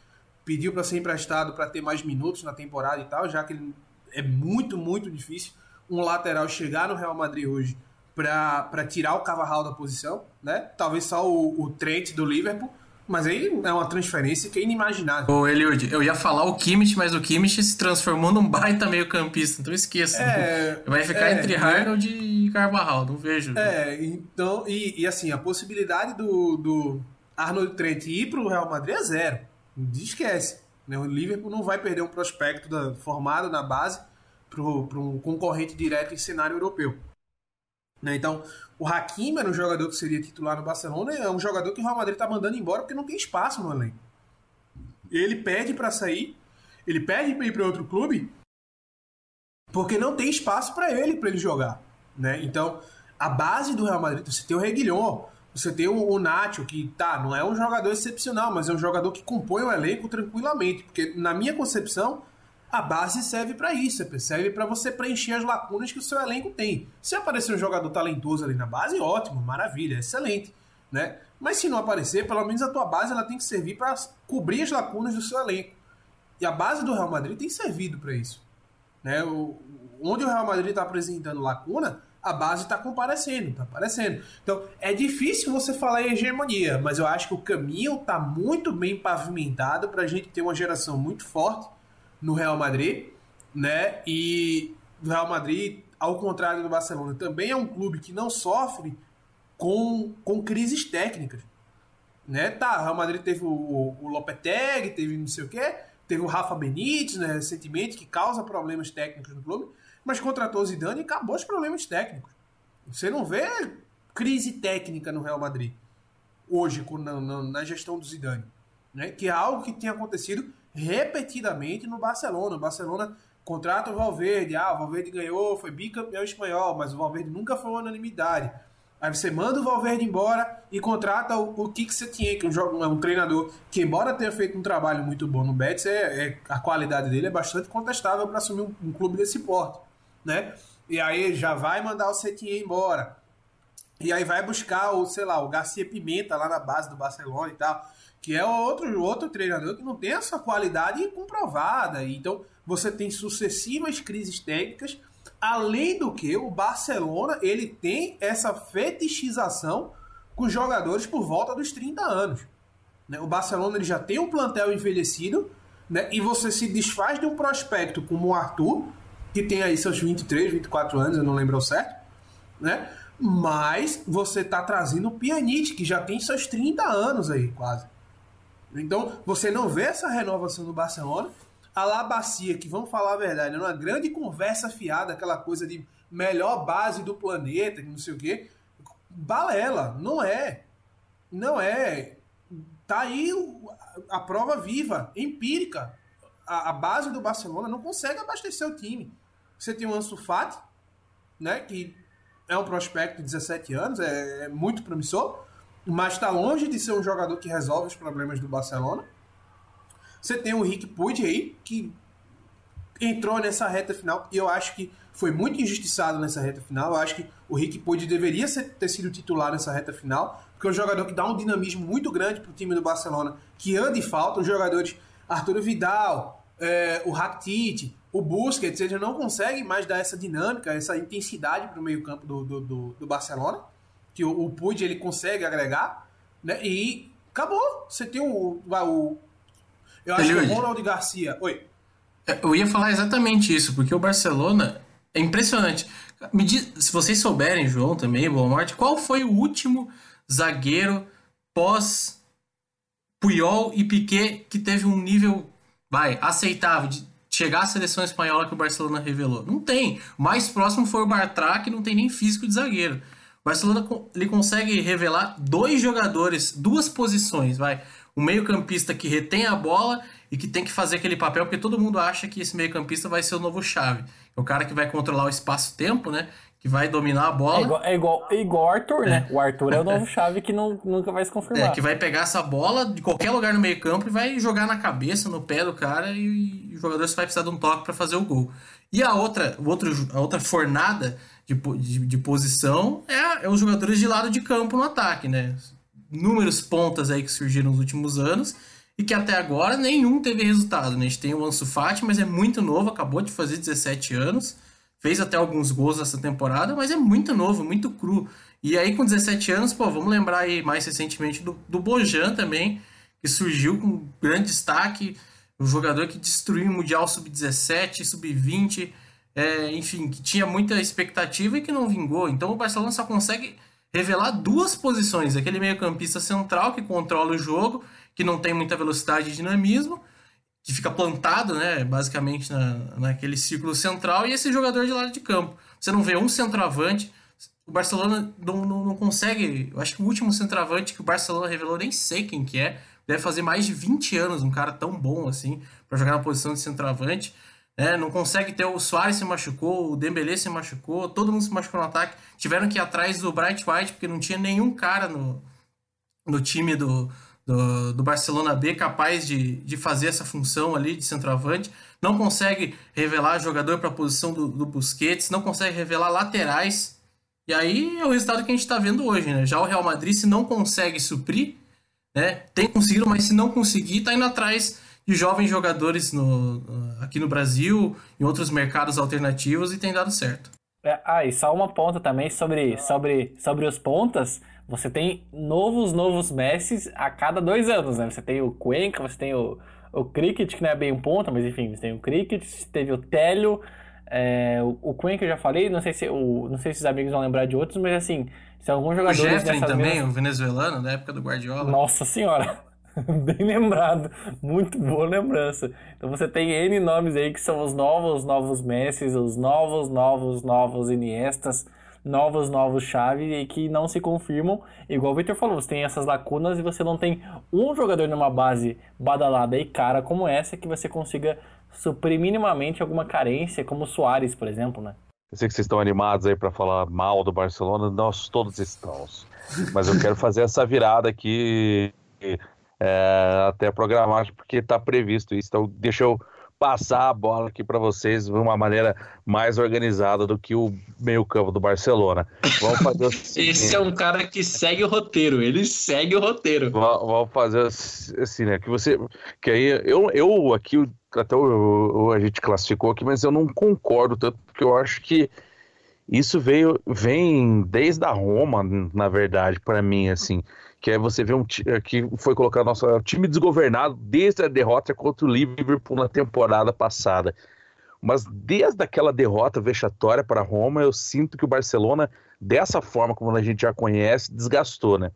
Pediu para ser emprestado para ter mais minutos na temporada e tal, já que ele, é muito, muito difícil um lateral chegar no Real Madrid hoje para tirar o Carvajal da posição. Né? Talvez só o, o Trent do Liverpool. Mas aí é uma transferência que é inimaginável. Ô, Eliud, eu ia falar o Kimmich, mas o Kimmich se transformou num [LAUGHS] baita meio campista, então esqueça. É, Vai ficar é, entre né? Arnold e Carvajal, não vejo. É, então, e, e assim, a possibilidade do, do Arnold Trent ir pro Real Madrid é zero. Esquece. Né? O Liverpool não vai perder um prospecto da- formado na base para um concorrente direto em cenário europeu. Né? Então, o Hakimi era um jogador que seria titular no Barcelona, é um jogador que o Real Madrid está mandando embora porque não tem espaço no elenco. Ele pede para sair, ele pede para ir para outro clube porque não tem espaço para ele para ele jogar, né? Então, a base do Real Madrid, você tem o Reguilhon, você tem o, o Nacho, que tá, não é um jogador excepcional, mas é um jogador que compõe o elenco tranquilamente, porque na minha concepção, a base serve para isso, serve para você preencher as lacunas que o seu elenco tem. Se aparecer um jogador talentoso ali na base, ótimo, maravilha, excelente, né? Mas se não aparecer, pelo menos a tua base ela tem que servir para cobrir as lacunas do seu elenco. E a base do Real Madrid tem servido para isso. Né? O, onde o Real Madrid está apresentando lacuna, a base está comparecendo, está aparecendo. Então é difícil você falar em hegemonia, mas eu acho que o caminho está muito bem pavimentado para a gente ter uma geração muito forte no Real Madrid, né? E o Real Madrid, ao contrário do Barcelona, também é um clube que não sofre com, com crises técnicas. Né? Tá, o Real Madrid teve o, o Lopetegui, teve não sei o quê, teve o Rafa Benítez, né, recentemente, que causa problemas técnicos no clube, mas contratou o Zidane e acabou os problemas técnicos. Você não vê crise técnica no Real Madrid hoje na, na- na gestão do Zidane, né? que é algo que tem acontecido repetidamente no Barcelona. O Barcelona contrata o Valverde, ah, o Valverde ganhou, foi bicampeão espanhol, mas o Valverde nunca foi unanimidade. Aí você manda o Valverde embora e contrata o, o Kik Setien, que é um, jo- um treinador que, embora tenha feito um trabalho muito bom no Betis, é, é- a qualidade dele é bastante contestável para assumir um, um clube desse porte. Né? E aí já vai mandar o Setien embora. E aí vai buscar o, sei lá, o Garcia Pimenta lá na base do Barcelona e tal, que é outro, outro treinador que não tem essa qualidade comprovada. Então você tem sucessivas crises técnicas, além do que o Barcelona ele tem essa fetichização com jogadores por volta dos 30 anos. né? O Barcelona ele já tem um plantel envelhecido, né? e você se desfaz de um prospecto como o Arthur, que tem aí seus 23, 24 anos, eu não lembro certo, né? Mas você tá trazendo o Pjanic, que já tem seus 30 anos aí, quase. Então, você não vê essa renovação do Barcelona. A La Bacia, que vamos falar a verdade, é uma grande conversa fiada, aquela coisa de melhor base do planeta, não sei o quê. Balela, não é. Não é. Tá aí a prova viva, empírica. A, a base do Barcelona não consegue abastecer o time. Você tem o Ansu Fati, né, que é um prospecto de 17 anos, é, é muito promissor, mas está longe de ser um jogador que resolve os problemas do Barcelona. Você tem o Rick Puig aí, que entrou nessa reta final, e eu acho que foi muito injustiçado nessa reta final. Eu acho que o Rick Puig deveria ser- ter sido titular nessa reta final, porque é um jogador que dá um dinamismo muito grande para o time do Barcelona, que anda em falta. Os jogadores Arturo Vidal, é, o Rakitic, o Busquets, eles não conseguem mais dar essa dinâmica, essa intensidade para o meio-campo do, do, do, do Barcelona, que o, o ele consegue agregar, né? E acabou. Você tem o. o eu acho que o Ronald Garcia. Oi. Eu ia falar exatamente isso, porque o Barcelona é impressionante. Me diz, se vocês souberem, João também, Boa Morte, qual foi o último zagueiro pós Puyol e Piquet que teve um nível, vai, aceitável, de chegar à seleção espanhola que o Barcelona revelou. Não tem. O mais próximo foi o Bartra, que não tem nem físico de zagueiro. O Barcelona ele consegue revelar dois jogadores, duas posições, vai. O meio-campista que retém a bola e que tem que fazer aquele papel, porque todo mundo acha que esse meio-campista vai ser o novo chave. É o cara que vai controlar o espaço-tempo, né? Que vai dominar a bola. É igual, é igual, é igual o Arthur, né? É. O Arthur é o novo [LAUGHS] chave que não, nunca vai se confirmar. É, que vai pegar essa bola de qualquer lugar no meio-campo e vai jogar na cabeça, no pé do cara, e, e o jogador só vai precisar de um toque para fazer o gol. E a outra, o outro, a outra fornada de, de, de posição é, é os jogadores de lado de campo no ataque, né? Números pontas aí que surgiram nos últimos anos e que até agora nenhum teve resultado, né? A gente tem o Ansu Fati, mas é muito novo, acabou de fazer 17 anos, fez até alguns gols nessa temporada, mas é muito novo, muito cru. E aí com 17 anos, pô, vamos lembrar aí mais recentemente do, do Bojan também, que surgiu com grande destaque, um jogador que destruiu o Mundial Sub-17, Sub-20, é, enfim, que tinha muita expectativa e que não vingou. Então o Barcelona só consegue revelar duas posições: aquele meio-campista central que controla o jogo, que não tem muita velocidade e dinamismo, que fica plantado, né, basicamente na, naquele círculo central, e esse jogador de lado de campo. Você não vê um centroavante. O Barcelona não, não, não consegue. Eu acho que o último centroavante que o Barcelona revelou, nem sei quem que é. Deve fazer mais de 20 anos, um cara tão bom assim, para jogar na posição de centroavante. É, não consegue ter o Soares se machucou, o Dembélé se machucou, todo mundo se machucou no ataque. Tiveram que ir atrás do Bright White porque não tinha nenhum cara no, no time do, do, do, Barcelona B capaz de, de fazer essa função ali de centroavante. Não consegue revelar jogador para a posição do, do Busquets, não consegue revelar laterais. E aí é o resultado que a gente está vendo hoje, né? Já o Real Madrid, se não consegue suprir, né? Tem conseguido, mas se não conseguir, está indo atrás de jovens jogadores no, aqui no Brasil, em outros mercados alternativos e tem dado certo. É, ah, e só uma ponta também sobre, sobre, sobre os pontas. Você tem novos, novos Messi a cada dois anos, né? Você tem o Cuenca, você tem o, o Cricket, que não é bem um ponta, mas enfim, você tem o Cricket, teve o Télio, é, o, o Cuenca eu já falei, não sei, se, o, não sei se os amigos vão lembrar de outros, mas assim, são alguns jogadores... O Jeffrey também, mesmas... o venezuelano, da época do Guardiola. Nossa senhora! [LAUGHS] Bem lembrado, muito boa lembrança. Então você tem N nomes aí que são os novos, novos Messi, os novos, novos, novos Iniestas, novos, novos Xavi e que não se confirmam. Igual o Victor falou, você tem essas lacunas e você não tem um jogador numa base badalada e cara como essa que você consiga suprir minimamente alguma carência, como o Soares, por exemplo, né? Eu sei que vocês estão animados aí para falar mal do Barcelona, nós todos estamos. Mas eu quero fazer essa virada aqui é, até programático, porque está previsto isso. Então, deixa eu passar a bola aqui para vocês de uma maneira mais organizada do que o meio-campo do Barcelona. Vamos fazer [LAUGHS] Esse é um cara que segue o roteiro, ele segue o roteiro. Vamos fazer assim, né? Que você. Que aí eu, eu aqui, até o, o, a gente classificou aqui, mas eu não concordo tanto, porque eu acho que isso veio, vem desde a Roma, na verdade, para mim, assim que é você ver um é, que foi colocado nosso é time desgovernado desde a derrota contra o Liverpool na temporada passada. Mas desde aquela derrota vexatória para Roma, eu sinto que o Barcelona, dessa forma como a gente já conhece, desgastou, né?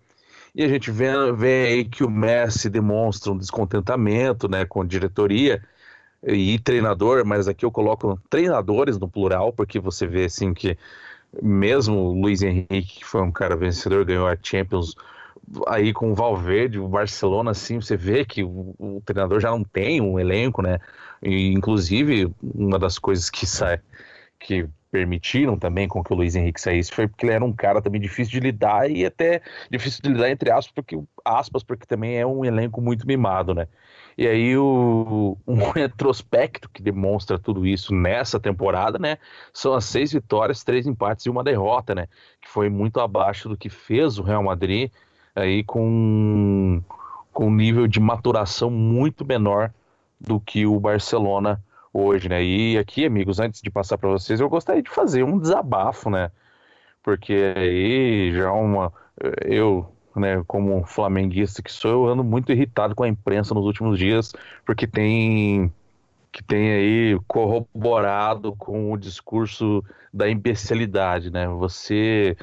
E a gente vê, vê aí que o Messi demonstra um descontentamento né, com diretoria e treinador, mas aqui eu coloco treinadores no plural, porque você vê assim que mesmo o Luiz Henrique, que foi um cara vencedor, ganhou a Champions aí com o Valverde, o Barcelona, assim, você vê que o, o, treinador já não tem um elenco, né? E, inclusive, uma das coisas que sai, que permitiram também com que o Luiz Henrique saísse foi porque ele era um cara também difícil de lidar e até difícil de lidar entre aspas, porque, aspas, porque também é um elenco muito mimado, né? E aí o, [LAUGHS] um retrospecto que demonstra tudo isso nessa temporada, né? São as seis vitórias, três empates e uma derrota, né? Que foi muito abaixo do que fez o Real Madrid aí com, com um nível de maturação muito menor do que o Barcelona hoje, né? E aqui, amigos, antes de passar para vocês, eu gostaria de fazer um desabafo, né? Porque aí já uma eu, né, como flamenguista que sou, eu ando muito irritado com a imprensa nos últimos dias, porque tem que tem aí corroborado com o discurso da imbecilidade, né? Você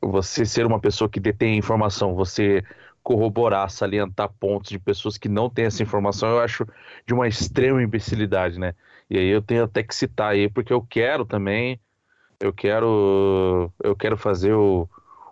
você ser uma pessoa que detém informação, você corroborar, salientar pontos de pessoas que não têm essa informação, eu acho de uma extrema imbecilidade, né? E aí eu tenho até que citar aí, porque eu quero também, eu quero, eu quero fazer o,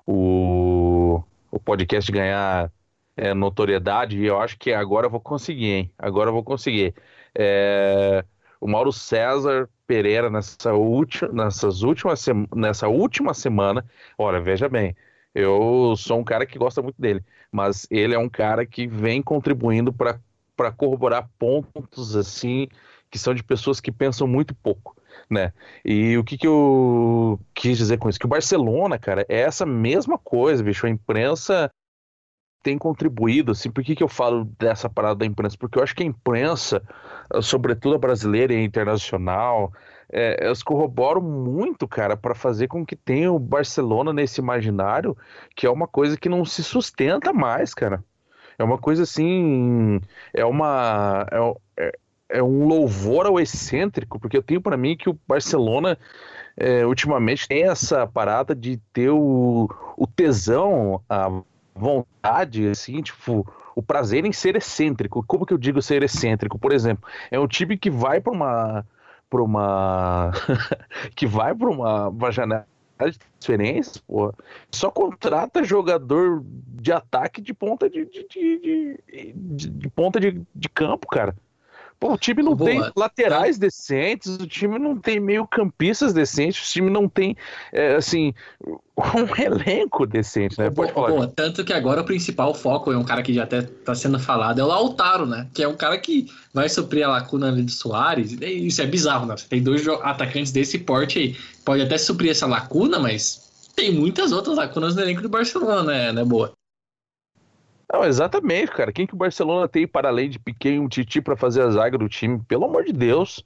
o, o podcast ganhar é, notoriedade e eu acho que agora eu vou conseguir, hein? Agora eu vou conseguir. É, o Mauro César Pereira nessa última, nessas últimas nessa última semana, olha, veja bem, eu sou um cara que gosta muito dele, mas ele é um cara que vem contribuindo para corroborar pontos assim que são de pessoas que pensam muito pouco, né? E o que, que eu quis dizer com isso? Que o Barcelona, cara, é essa mesma coisa, bicho. A imprensa tem contribuído, assim, por que, que eu falo dessa parada da imprensa? Porque eu acho que a imprensa, sobretudo a brasileira e a internacional, é, elas corroboram muito, cara, para fazer com que tenha o Barcelona nesse imaginário, que é uma coisa que não se sustenta mais, cara. É uma coisa assim, é uma é, é, é um louvor ao excêntrico, porque eu tenho para mim que o Barcelona é, ultimamente tem essa parada de ter o, o tesão, a vontade, assim, tipo, o prazer em ser excêntrico. Como que eu digo ser excêntrico? Por exemplo, é um time que vai para uma para uma [LAUGHS] que vai para uma, uma janela de transferência, só contrata jogador de ataque de ponta de, de, de, de, de ponta de, de campo, cara. Pô, o time não Boa. tem laterais é. decentes, o time não tem meio-campistas decentes, o time não tem, é, assim, um [LAUGHS] elenco decente, né? Pode falar. Boa. Tanto que agora o principal foco é um cara que já até tá sendo falado, é o Lautaro, né? Que é um cara que vai suprir a lacuna ali do Soares. Isso é bizarro, né? Você tem dois atacantes desse porte aí. Pode até suprir essa lacuna, mas tem muitas outras lacunas no elenco do Barcelona, né, né Boa? Não, exatamente, cara. Quem que o Barcelona tem para além de Piquet e um Titi para fazer a zaga do time? Pelo amor de Deus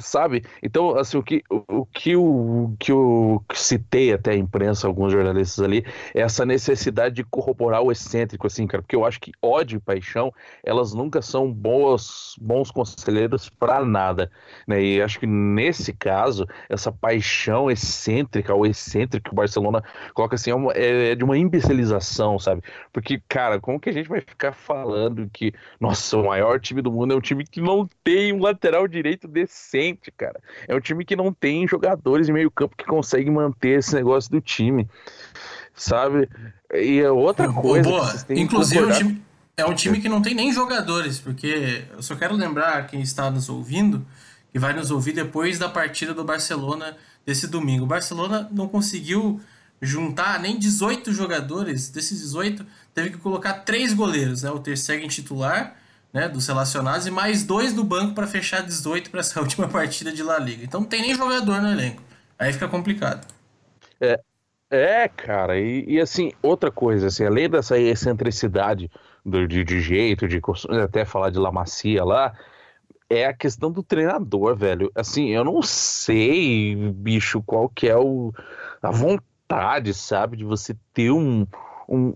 sabe? Então, assim, o que o, que o que eu citei até a imprensa, alguns jornalistas ali, é essa necessidade de corroborar o excêntrico, assim, cara, porque eu acho que ódio e paixão, elas nunca são boas, bons conselheiros para nada, né? E acho que nesse caso, essa paixão excêntrica, ou excêntrico que o Barcelona coloca assim, é, uma, é, é de uma imbecilização, sabe? Porque, cara, como que a gente vai ficar falando que, nossa, o maior time do mundo é um time que não tem um lateral direito decente, cara. É um time que não tem jogadores de meio campo que conseguem manter esse negócio do time, sabe? E é outra coisa. Boa. Inclusive, um time, é um time que não tem nem jogadores, porque eu só quero lembrar quem está nos ouvindo, que vai nos ouvir depois da partida do Barcelona desse domingo. O Barcelona não conseguiu juntar nem 18 jogadores, desses 18, teve que colocar três goleiros, né? O Ter Stegen titular, né, dos relacionados e mais dois do banco para fechar 18 para essa [LAUGHS] última partida de La Liga. Então não tem nem jogador no elenco. Aí fica complicado. É, é cara, e, e assim, outra coisa, assim, além dessa excentricidade do, de, de jeito, de até falar de La Macia lá, é a questão do treinador, velho. Assim, eu não sei, bicho, qual que é o, a vontade, sabe, de você ter um, um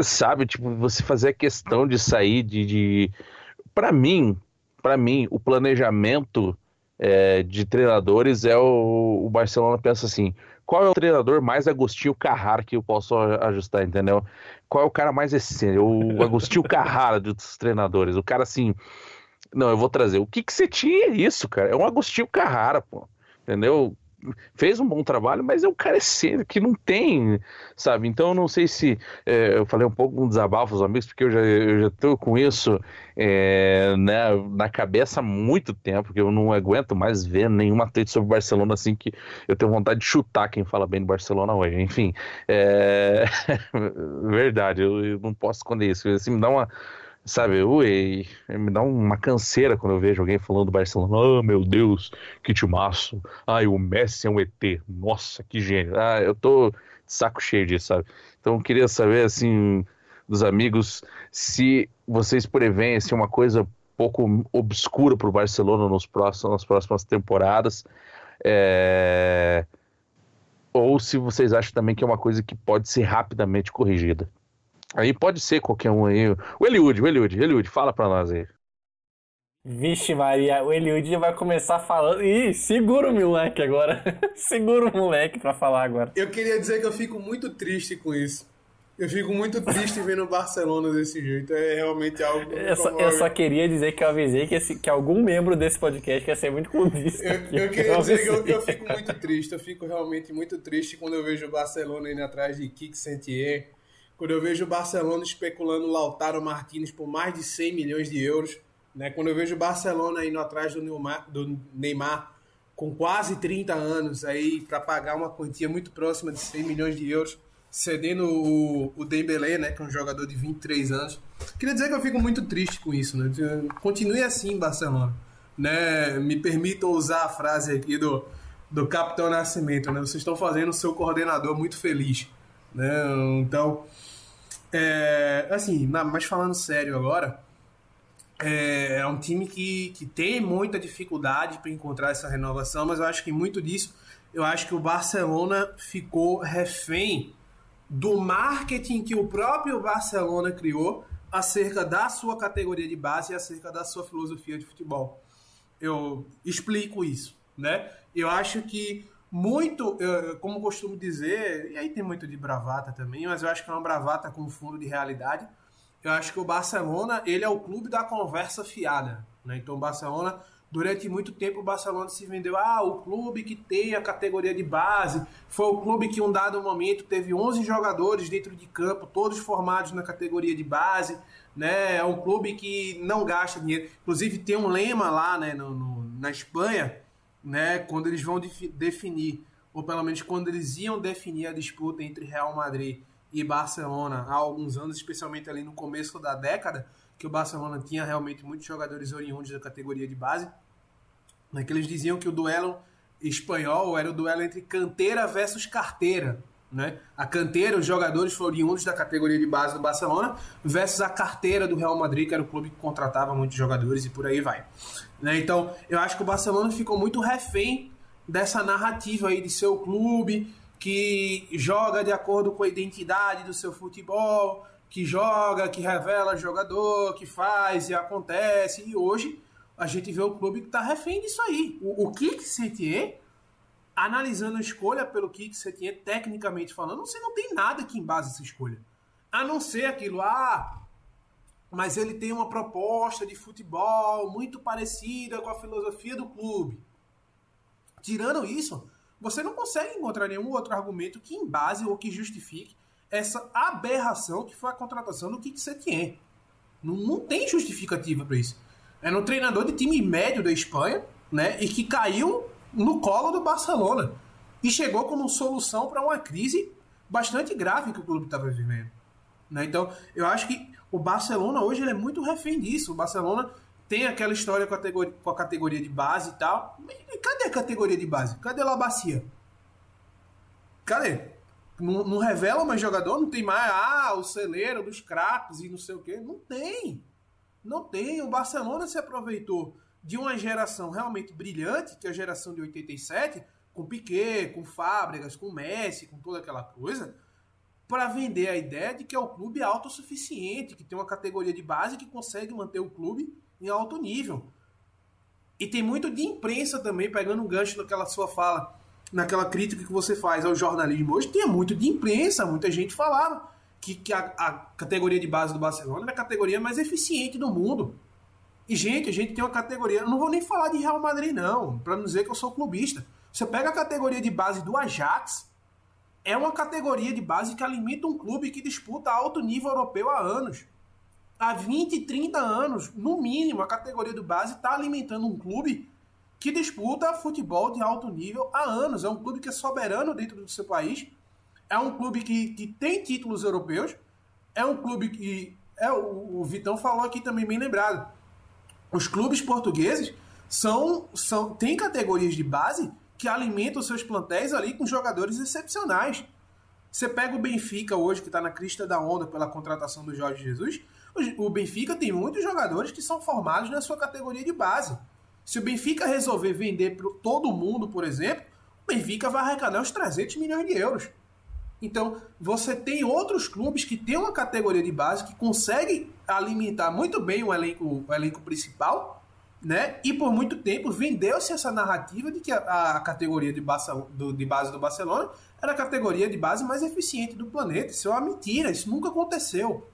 sabe, tipo, você fazer a questão de sair de. de... para mim, para mim, o planejamento é, de treinadores é o, o Barcelona pensa assim: qual é o treinador mais Agostinho Carrara que eu posso ajustar, entendeu? Qual é o cara mais excêntrico? O [LAUGHS] Agostinho Carrara dos treinadores. O cara assim, não, eu vou trazer. O que que você tinha isso, cara? É um Agostinho Carrara, pô. Entendeu? Fez um bom trabalho, mas é um cara que não tem, sabe? Então eu não sei se é, eu falei um pouco um desabafo aos amigos, porque eu já, eu já com isso é, né, na cabeça há muito tempo, porque eu não aguento mais ver nenhuma trade sobre Barcelona assim que eu tenho vontade de chutar quem fala bem do Barcelona hoje. Enfim, é... [LAUGHS] verdade, eu, eu não posso esconder isso. Assim, me dá uma Sabe, ui, me dá uma canseira quando eu vejo alguém falando do Barcelona. Oh, meu Deus, que timaço. Ai, o Messi é um ET. Nossa, que gênio. Ah, eu tô de saco cheio disso, sabe? Então eu queria saber, assim, dos amigos, se vocês preveem assim, uma coisa pouco obscura para o Barcelona nos próximos, nas próximas temporadas. É... Ou se vocês acham também que é uma coisa que pode ser rapidamente corrigida. Aí pode ser qualquer um aí. O Eliud, o Eliud, Eliud, fala pra nós aí. Vixe Maria, o Eliud já vai começar falando. Ih, segura o moleque agora. [LAUGHS] segura o moleque pra falar agora. Eu queria dizer que eu fico muito triste com isso. Eu fico muito triste vendo o Barcelona desse jeito. É realmente algo. Eu só, eu só queria dizer que eu avisei que, esse, que algum membro desse podcast ia ser muito clubista. Eu, aqui. eu queria dizer que eu, eu, fico muito triste. Eu fico realmente muito triste quando eu vejo o Barcelona indo atrás de Kik Sentier. Quando eu vejo o Barcelona especulando Lautaro Martinez por mais de 100 milhões de euros. Né? Quando eu vejo o Barcelona indo atrás do Neymar, do Neymar com quase 30 anos aí para pagar uma quantia muito próxima de 100 milhões de euros cedendo o, o Dembélé, né, que é um jogador de 23 anos. Queria dizer que eu fico muito triste com isso, né? Continue assim, Barcelona, né? Me permitam usar a frase aqui do, do Capitão Nascimento, né? Vocês estão fazendo o seu coordenador muito feliz, né? Então, é, assim, mas falando sério agora, é, é um time que, que tem muita dificuldade para encontrar essa renovação, mas eu acho que muito disso, eu acho que o Barcelona ficou refém do marketing que o próprio Barcelona criou acerca da sua categoria de base e acerca da sua filosofia de futebol. Eu explico isso, né? Eu acho que muito, como costumo dizer, e aí tem muito de bravata também, mas eu acho que é uma bravata com fundo de realidade. Eu acho que o Barcelona, ele é o clube da conversa fiada, né? Então o Barcelona Durante muito tempo o Barcelona se vendeu, ah, o clube que tem a categoria de base, foi o clube que um dado momento teve 11 jogadores dentro de campo, todos formados na categoria de base, né? É um clube que não gasta dinheiro. Inclusive tem um lema lá, né, no, no na Espanha, né, quando eles vão definir, ou pelo menos quando eles iam definir a disputa entre Real Madrid e Barcelona há alguns anos, especialmente ali no começo da década, que o Barcelona tinha realmente muitos jogadores oriundos da categoria de base, né, que eles diziam que o duelo espanhol era o duelo entre canteira versus carteira. Né? A canteira, os jogadores oriundos da categoria de base do Barcelona, versus a carteira do Real Madrid, que era o clube que contratava muitos jogadores e por aí vai. Né? Então, eu acho que o Barcelona ficou muito refém dessa narrativa aí de seu clube que joga de acordo com a identidade do seu futebol, que joga, que revela jogador, que faz e acontece. E hoje a gente vê o clube que está refém disso aí. O, o Kik Setier, analisando a escolha pelo Kik Setier, tecnicamente falando, você não tem nada que embase essa escolha. A não ser aquilo, ah, mas ele tem uma proposta de futebol muito parecida com a filosofia do clube. Tirando isso, você não consegue encontrar nenhum outro argumento que embase ou que justifique essa aberração que foi a contratação do Kik Setien. Não, não tem justificativa para isso. É um treinador de time médio da Espanha, né? E que caiu no colo do Barcelona. E chegou como solução para uma crise bastante grave que o clube estava vivendo. Né? Então, eu acho que o Barcelona hoje ele é muito refém disso. O Barcelona tem aquela história com a, categoria, com a categoria de base e tal. Cadê a categoria de base? Cadê a Bacia? Cadê? Não, não, revela mais jogador, não tem mais, ah, o celeiro dos craques e não sei o quê. Não tem. Não tem. O Barcelona se aproveitou de uma geração realmente brilhante, que é a geração de 87, com Piquet, com Fábricas, com Messi, com toda aquela coisa, para vender a ideia de que é o clube autossuficiente, que tem uma categoria de base que consegue manter o clube em alto nível. E tem muito de imprensa também, pegando um gancho naquela sua fala naquela crítica que você faz ao jornalismo hoje, tinha muito de imprensa, muita gente falava que, que a, a, categoria de base do Barcelona é a categoria mais eficiente do mundo. E, gente, a gente tem uma categoria. Eu não vou nem falar de Real Madrid, não, para não dizer que eu sou clubista. Você pega a categoria de base do Ajax, é uma categoria de base que alimenta um clube que disputa alto nível europeu há anos. Há 20, 30 anos, no mínimo, a categoria de base está alimentando um clube que disputa futebol de alto nível há anos. É um clube que é soberano dentro do seu país. É um clube que, que tem títulos europeus. É um clube que. É, o, o Vitão falou aqui também, bem lembrado. Os clubes portugueses são, são têm categorias de base que alimentam seus plantéis ali com jogadores excepcionais. Você pega o Benfica hoje, que está na crista da onda pela contratação do Jorge Jesus. O Benfica tem muitos jogadores que são formados na sua categoria de base. Se o Benfica resolver vender para todo mundo, por exemplo, o Benfica vai arrecadar uns 300 milhões de euros. Então, você tem outros clubes que têm uma categoria de base que consegue alimentar muito bem o elenco, o elenco principal, né? E por muito tempo vendeu-se essa narrativa de que a, a categoria de, Barça, do, de base do Barcelona era a categoria de base mais eficiente do planeta. Isso é uma mentira, isso nunca aconteceu.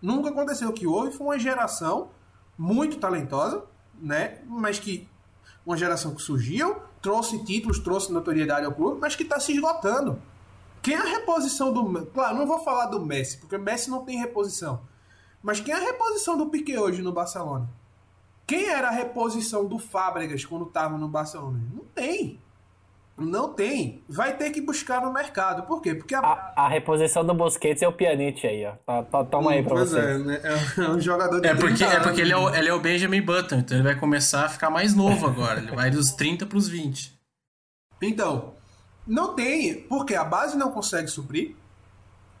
Nunca aconteceu. O que houve foi uma geração muito talentosa, né? Mas que uma geração que surgiu, trouxe títulos, trouxe notoriedade ao clube, mas que está se esgotando. Quem é a reposição do. Claro, não vou falar do Messi, porque o Messi não tem reposição. Mas quem é a reposição do Piquet hoje no Barcelona? Quem era a reposição do Fábregas quando estava no Barcelona? Não tem. Não tem. Vai ter que buscar no mercado. Por quê? Porque a, a, a reposição do Busquets é o Pjanic aí, ó. Tá, tá, toma aí pra pois você. É, né? é um jogador de É porque, 30 é porque ele, é o, anos. ele é o Benjamin Button, então ele vai começar a ficar mais novo agora. Ele vai dos 30 pros 20. Então, não tem, porque a base não consegue suprir.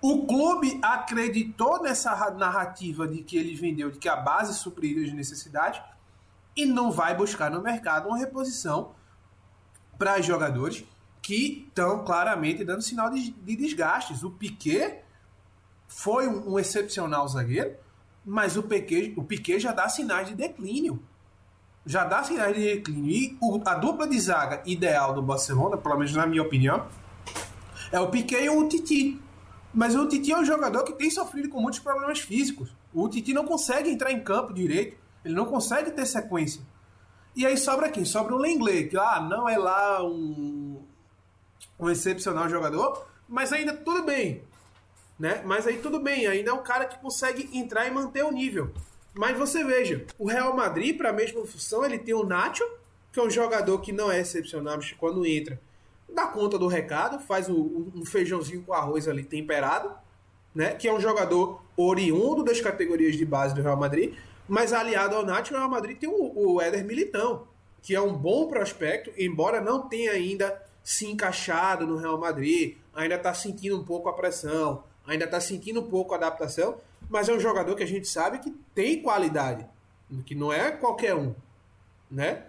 O clube acreditou nessa ra- narrativa de que ele vendeu, de que a base supriria as necessidades, e não vai buscar no mercado uma reposição para jogadores que estão claramente dando sinal de, de desgastes. O Piquet foi um, um excepcional zagueiro, mas o Piquet, o Piquet já dá sinais de declínio já dá sinais de declínio. E o- a dupla de zaga ideal do Barcelona, pelo menos na minha opinião, é o Piquet e o Titi. Mas o Titi é um jogador que tem sofrido com muitos problemas físicos. O Titi não consegue entrar em campo direito, ele não consegue ter sequência. E aí sobra quem? Sobra o Lenglet, que ah, não é lá um, um excepcional jogador, mas ainda tudo bem. Né? Mas aí tudo bem, ainda é um cara que consegue entrar e manter o nível. Mas você veja, o Real Madrid, para a mesma função, ele tem o Nacho, que é um jogador que não é excepcional, mas quando entra, dá conta do recado, faz o- um feijãozinho com arroz ali temperado, né? Que é um jogador oriundo das categorias de base do Real Madrid, mas aliado ao Nacho, o Real Madrid tem o, o Éder Militão, que é um bom prospecto, embora não tenha ainda se encaixado no Real Madrid, ainda está sentindo um pouco a pressão, ainda está sentindo um pouco a adaptação, mas é um jogador que a gente sabe que tem qualidade, que não é qualquer um, né?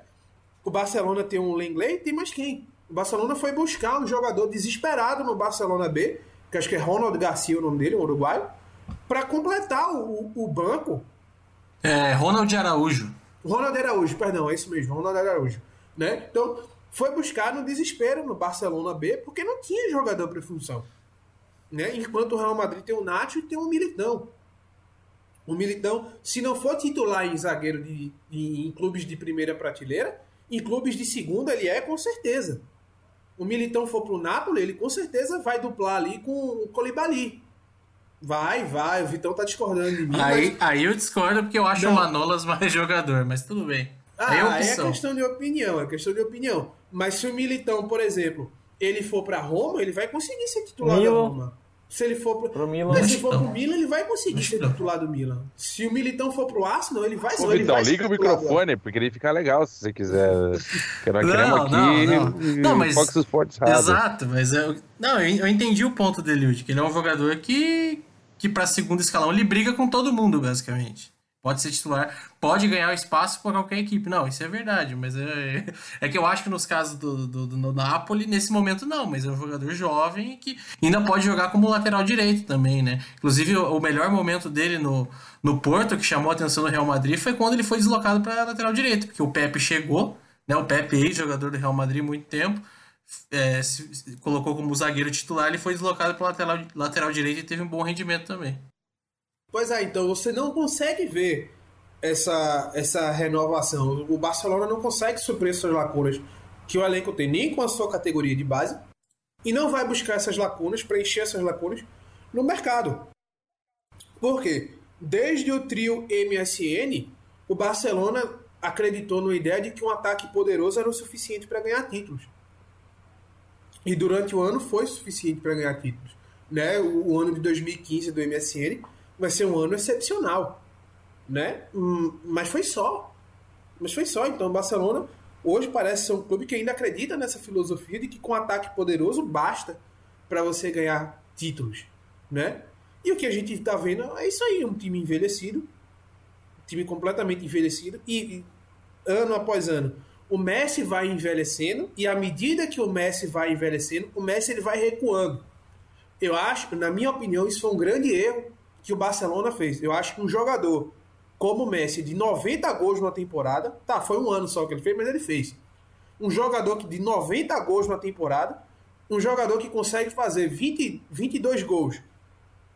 O Barcelona tem um Lenglet tem mais quem? O Barcelona foi buscar um jogador desesperado no Barcelona B, que acho que é Ronald Garcia o nome dele, um uruguaio, para completar o, o banco É, Ronald Araújo. Ronald Araújo, perdão, é isso mesmo, Ronald Araújo. Né? Então, foi buscar no desespero no Barcelona B, porque não tinha jogador para função. Né? Enquanto o Real Madrid tem o Nacho e tem o Militão. O Militão, se não for titular em zagueiro de, de- em clubes de primeira prateleira, em clubes de segunda ele é com certeza. O Militão for pro Napoli, ele com certeza vai duplar ali com o Colibali. Vai, vai, o Vitão tá discordando de mim, Aí, mas aí eu discordo porque eu acho Não. o Manolas mais [LAUGHS] jogador, mas tudo bem. Ah, aí é é opção. questão de opinião, é questão de opinião. Mas se o Militão, por exemplo, ele for pra Roma, ele vai conseguir ser titular da Milan. Roma. Se ele for pro, Pro Milan. Se for pro Milan, ele vai conseguir ser titular do Milan. Se o Militão for pro Arsenal, ele vai, Ô, ele Vitão, vai ser liga o microfone, porque ele fica legal se você quiser. Que nós Não, aqui. não, não. Não, mas- Fox Sports Rádio. Exato, mas eu, não, eu entendi o ponto dele, que ele é um jogador que, que para segundo escalão ele briga com todo mundo, basicamente. Pode ser titular, pode ganhar espaço para qualquer equipe. Não, isso é verdade, mas é, é que eu acho que nos casos do, do, do Napoli, nesse momento não, mas é um jogador jovem que ainda pode jogar como lateral direito também, né? Inclusive, o, o melhor momento dele no, no Porto, que chamou a atenção do Real Madrid, foi quando ele foi deslocado para lateral direito, porque o Pepe chegou, né? O Pepe, ex-jogador do Real Madrid muito tempo, é, se- colocou como zagueiro titular, ele foi deslocado para lateral, lateral direito e teve um bom rendimento também. Pois é, então você não consegue ver essa, essa renovação. O Barcelona não consegue suprir essas lacunas que o elenco tem, nem com a sua categoria de base, e não vai buscar essas lacunas, preencher essas lacunas no mercado. Por quê? Desde o trio MSN, o Barcelona acreditou na ideia de que um ataque poderoso era o suficiente para ganhar títulos. E durante o ano foi suficiente para ganhar títulos. Né? O, o ano de 2015 do MSN vai ser um ano excepcional. Né? Hum, Mas foi só. Mas foi só. Então o Barcelona hoje parece ser um clube que ainda acredita nessa filosofia de que com ataque poderoso basta para você ganhar títulos. Né? E o que a gente está vendo é isso aí, um time envelhecido, um time completamente envelhecido e, e ano após ano o Messi vai envelhecendo e à medida que o Messi vai envelhecendo, o Messi ele vai recuando. Eu acho, na minha opinião, isso foi um grande erro que o Barcelona fez. Eu acho que um jogador como o Messi de 90 gols numa temporada. Tá, foi um ano só que ele fez, mas ele fez. Um jogador que de 90 gols numa temporada, um jogador que consegue fazer 20, 22 gols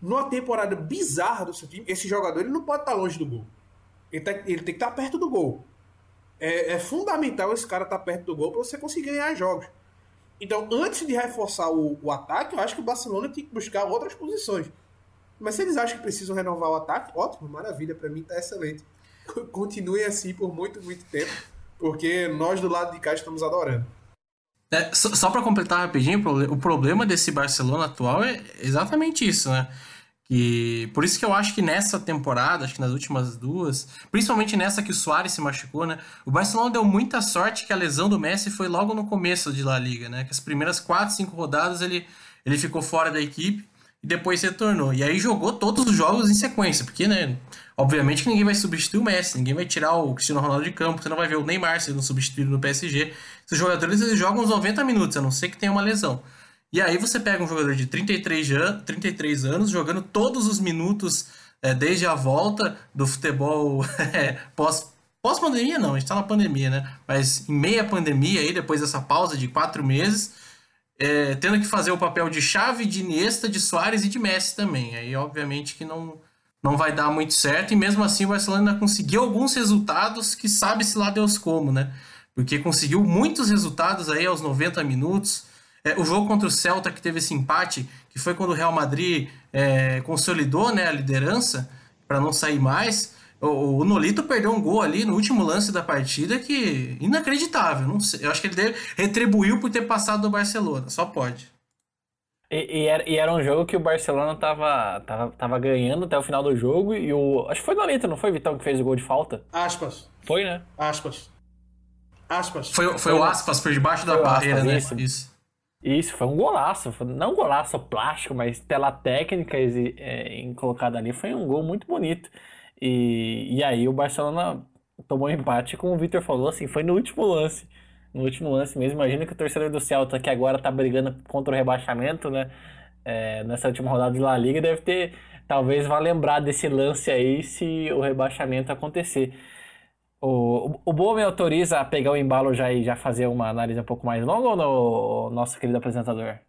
numa temporada bizarra do seu time. Esse jogador ele não pode estar longe do gol. Ele, tá, ele tem que estar perto do gol. É, é fundamental esse cara estar perto do gol para você conseguir ganhar jogos. Então, antes de reforçar o, o ataque, eu acho que o Barcelona tem que buscar outras posições. Mas se eles acham que precisam renovar o ataque, ótimo, maravilha, para mim tá excelente. [LAUGHS] Continue assim por muito, muito tempo, porque nós do lado de cá estamos adorando. É, só, só para completar rapidinho, o problema desse Barcelona atual é exatamente isso, né? E por isso que eu acho que nessa temporada, acho que nas últimas duas, principalmente nessa que o Soares se machucou, né? O Barcelona deu muita sorte que a lesão do Messi foi logo no começo de La Liga, né? Que as primeiras quatro, cinco rodadas ele, ele ficou fora da equipe e depois retornou. E aí jogou todos os jogos em sequência, porque, né? Obviamente que ninguém vai substituir o Messi, ninguém vai tirar o Cristiano Ronaldo de campo, você não vai ver o Neymar sendo substituído no PSG. Esses jogadores eles jogam uns 90 minutos, a não ser que tenha uma lesão. E aí você pega um jogador de 33, an 33 anos jogando todos os minutos é, desde a volta do futebol [LAUGHS] é, pós pós-pandemia não, a gente tá na pandemia, né? Mas em meia pandemia aí, depois dessa pausa de quatro meses, é, tendo que fazer o papel de chave, de Iniesta, de Soares e de Messi também. Aí, obviamente, que não, não vai dar muito certo. E mesmo assim, o Barcelona conseguiu alguns resultados que sabe-se lá Deus como, né? Porque conseguiu muitos resultados aí aos 90 minutos. É, o jogo contra o Celta, que teve esse empate, que foi quando o Real Madrid é, consolidou né, a liderança para não sair mais. O, o, Nolito perdeu um gol ali no último lance da partida que inacreditável. Não sei, eu acho que ele deve, retribuiu por ter passado do Barcelona, só pode. E, e, era, e, era, um jogo que o Barcelona tava, tava, tava ganhando até o final do jogo e o. Acho que foi o Nolito, não foi o Vitão que fez o gol de falta? Aspas. Foi, né? Aspas. Aspas. Foi, foi, foi o Aspas por debaixo da barreira, aspas, né? Isso. isso. Isso, foi um golaço. Não um golaço plástico, mas pela técnica é, colocada ali, foi um gol muito bonito. E, e aí o Barcelona tomou empate, como o Victor falou, assim, foi no último lance. No último lance mesmo. Imagina que o torcedor do Celta, que agora tá brigando contra o rebaixamento, né? É, nessa última rodada de La Liga, deve ter. Talvez vá lembrar desse lance aí se o rebaixamento acontecer. O, o Boa me autoriza a pegar o embalo já e já fazer uma análise um pouco mais longa ou no nosso querido apresentador?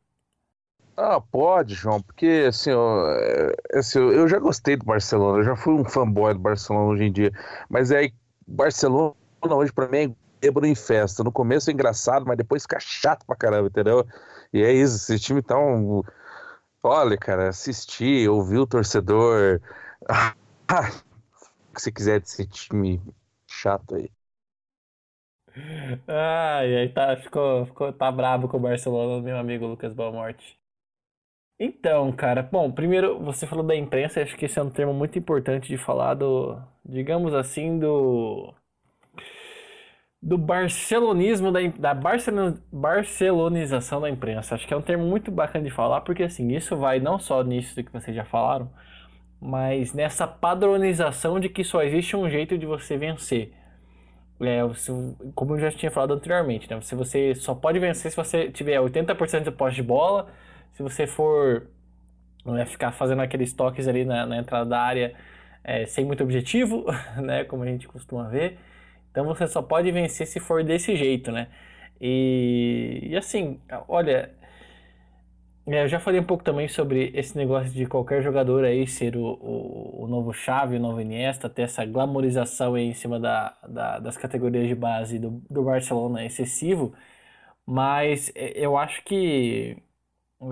Ah, pode, João, porque assim, eu, é, assim, eu já gostei do Barcelona, eu já fui um fanboy do Barcelona hoje em dia, mas é Barcelona hoje pra mim é quebra em festa. No começo é engraçado, mas depois fica chato pra caramba, entendeu? E é isso, esse time tá um... Olha, cara, assistir, ouvir o torcedor. [LAUGHS] Ah, o que você quiser desse time chato aí. Ai, aí tá, ficou, ficou, tá brabo com o Barcelona, meu amigo Lucas Balmorte. Então, cara, bom, primeiro você falou da imprensa, acho que esse é um termo muito importante de falar do, digamos assim, do do barcelonismo da, da barcelon, barcelonização da imprensa. Acho que é um termo muito bacana de falar, porque assim, isso vai não só nisso que vocês já falaram, mas nessa padronização de que só existe um jeito de você vencer. É, como eu já tinha falado anteriormente, né? Se você só pode vencer se você tiver 80% de posse de bola, se você for é, ficar fazendo aqueles toques ali na, na entrada da área é, sem muito objetivo, [LAUGHS] né? Como a gente costuma ver. Então você só pode vencer se for desse jeito, né? E, e assim, olha, é, eu já falei um pouco também sobre esse negócio de qualquer jogador aí ser o, o, o novo Xavi, o novo Iniesta, ter essa glamorização aí em cima da, da, das categorias de base do, do Barcelona excessivo, mas é, eu acho que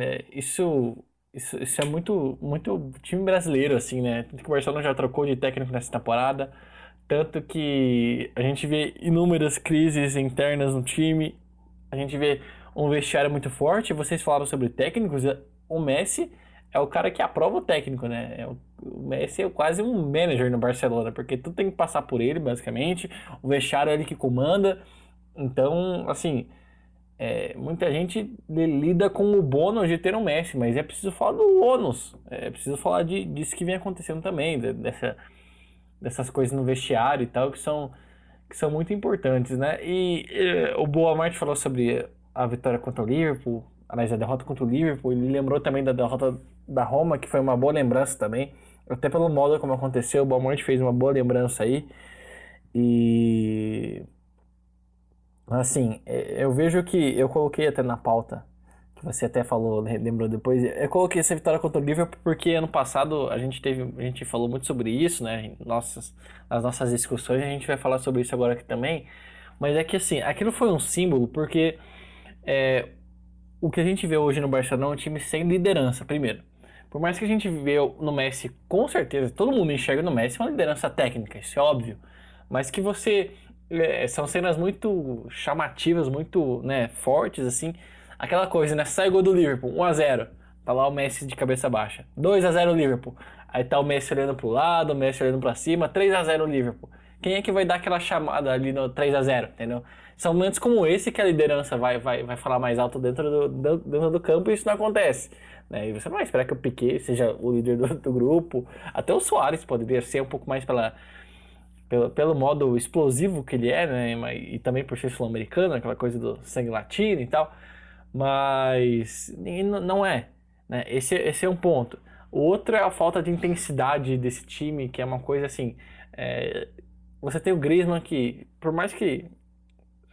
é, isso, isso, isso é muito, muito time brasileiro, assim, né? Tanto que o Barcelona já trocou de técnico nessa temporada, tanto que a gente vê inúmeras crises internas no time, a gente vê um vestiário muito forte. Vocês falaram sobre técnicos. O Messi é o cara que aprova o técnico, né? É o, o Messi é quase um manager no Barcelona, porque tudo tem que passar por ele, basicamente. O vestiário é ele que comanda. Então, assim, é, muita gente lida com o bônus de ter um Messi, mas é preciso falar do ônus. É preciso falar de, disso que vem acontecendo também, dessa, dessas coisas no vestiário e tal, que são, que são muito importantes, né? E, e o Boa Marte falou sobre a vitória contra o Liverpool, aliás, a derrota contra o Liverpool, ele lembrou também da derrota da Roma, que foi uma boa lembrança também. até pelo modo como aconteceu, o Balmont fez uma boa lembrança aí. E assim, é, eu vejo que eu coloquei até na pauta, que você até falou, lembrou depois, eu coloquei essa vitória contra o Liverpool porque ano passado a gente teve, a gente falou muito sobre isso, né? Nossas, nas nossas discussões, a gente vai falar sobre isso agora aqui também. Mas é que assim, aquilo foi um símbolo porque é, o que a gente vê hoje no Barcelona é um time sem liderança, primeiro. Por mais que a gente vê no Messi, com certeza, todo mundo enxerga no Messi uma liderança técnica, isso é óbvio. Mas que você. É, são cenas muito chamativas, muito né, fortes, assim. Aquela coisa, né? Sai gol do Liverpool, 1x0. Tá lá o Messi de cabeça baixa. 2x0 Liverpool. Aí tá o Messi olhando pro lado, o Messi olhando pra cima, 3x0 Liverpool. Quem é que vai dar aquela chamada ali no 3x0, entendeu? São momentos como esse que a liderança vai, vai, vai falar mais alto dentro do, dentro do campo e isso não acontece. Né? E você não vai esperar que o Piquet seja o líder do, do grupo. Até o Soares poderia ser um pouco mais pela, pelo, pelo modo explosivo que ele é, né? E também por ser sul-americano, aquela coisa do sangue latino e tal. Mas não é. Né? Esse, esse é um ponto. O outro é a falta de intensidade desse time, que é uma coisa assim. É, você tem o Griezmann que, por mais que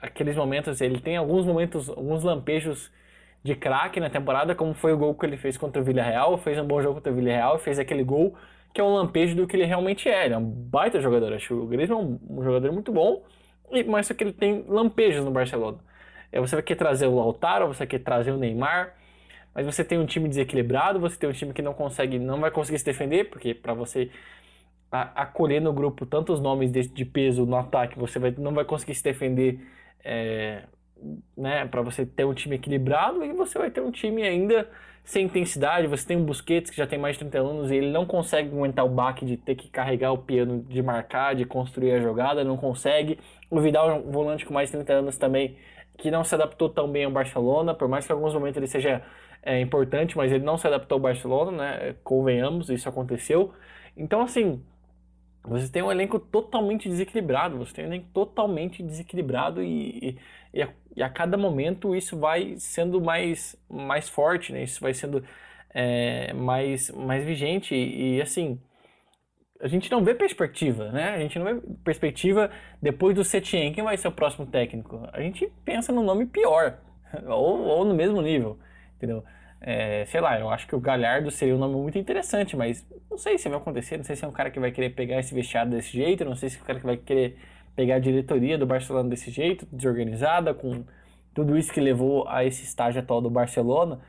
aqueles momentos, ele tem alguns momentos, alguns lampejos de craque na temporada, como foi o gol que ele fez contra o Villarreal, fez um bom jogo contra o Villarreal, fez aquele gol que é um lampejo do que ele realmente é. Ele é um baita jogador. Acho o Griezmann é um, um jogador muito bom, mas só que ele tem lampejos no Barcelona. É, você vai querer trazer o Lautaro, você quer trazer o Neymar, mas você tem um time desequilibrado, você tem um time que não consegue, não vai conseguir se defender, porque para você acolher no grupo tantos nomes de, de, peso no ataque, você vai, não vai conseguir se defender é, né, para você ter um time equilibrado e você vai ter um time ainda sem intensidade. Você tem um Busquets que já tem mais de 30 anos e ele não consegue aguentar o baque de ter que carregar o piano, de marcar, de construir a jogada, não consegue. O Vidal é um volante com mais de 30 anos também que não se adaptou tão bem ao Barcelona, por mais que em alguns momentos ele seja é, importante, mas ele não se adaptou ao Barcelona, né? Convenhamos, isso aconteceu. Então, assim, você tem um elenco totalmente desequilibrado, você tem um elenco totalmente desequilibrado e, e, a, e a, cada momento isso vai sendo mais, mais forte, né? Isso vai sendo é, mais, mais vigente e, e, assim, a gente não vê perspectiva, né? A gente não vê perspectiva depois do Setien, quem vai ser o próximo técnico? A gente pensa no nome pior, [LAUGHS] ou, ou no mesmo nível, entendeu? É, sei lá, eu acho que o Galhardo seria um nome muito interessante, mas não sei se vai acontecer, não sei se é um cara que vai querer pegar esse vestiário desse jeito, não sei se é um cara que vai querer pegar a diretoria do Barcelona desse jeito, desorganizada, com tudo isso que levou a esse estágio atual do Barcelona.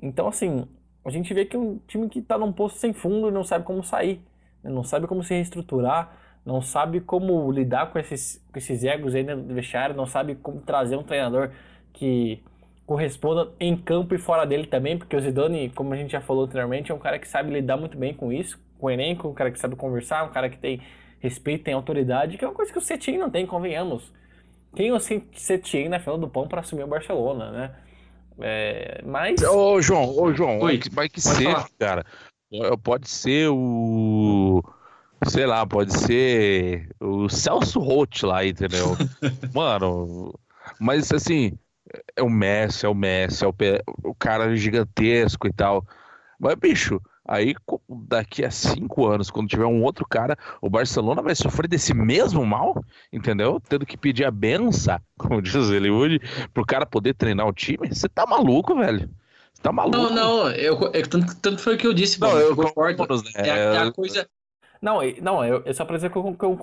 Então, assim, a gente vê que é um time que está num posto sem fundo e não sabe como sair, né? não sabe como se reestruturar, não sabe como lidar com esses, com esses egos aí no vestiário, não sabe como trazer um treinador que corresponda em campo e fora dele também, porque o Zidane, como a gente já falou anteriormente, é um cara que sabe lidar muito bem com isso, com o elenco, um cara que sabe conversar, um cara que tem respeito, tem autoridade, que é uma coisa que o Setien não tem, convenhamos. Quem o Setien na final do pão para assumir o Barcelona, né? É, mas. Ô, João, ô, João, Oi, vai que seja, falar. cara. Pode ser o. Sei lá, pode ser o Celso Roth lá, entendeu? [LAUGHS] Mano, mas assim, é o Messi, é o Messi, é o, o cara gigantesco e tal. Mas, bicho, aí daqui a cinco anos, quando tiver um outro cara, o Barcelona vai sofrer desse mesmo mal, entendeu? Tendo que pedir a benção, [LAUGHS] como diz o Hollywood, pro cara poder treinar o time. Você tá maluco, velho? Você tá maluco? Não, não, eu, eu, tanto, tanto foi o que eu disse, não, eu concordo. Né? É, é, a coisa não, não, eu, eu só pra dizer que eu, eu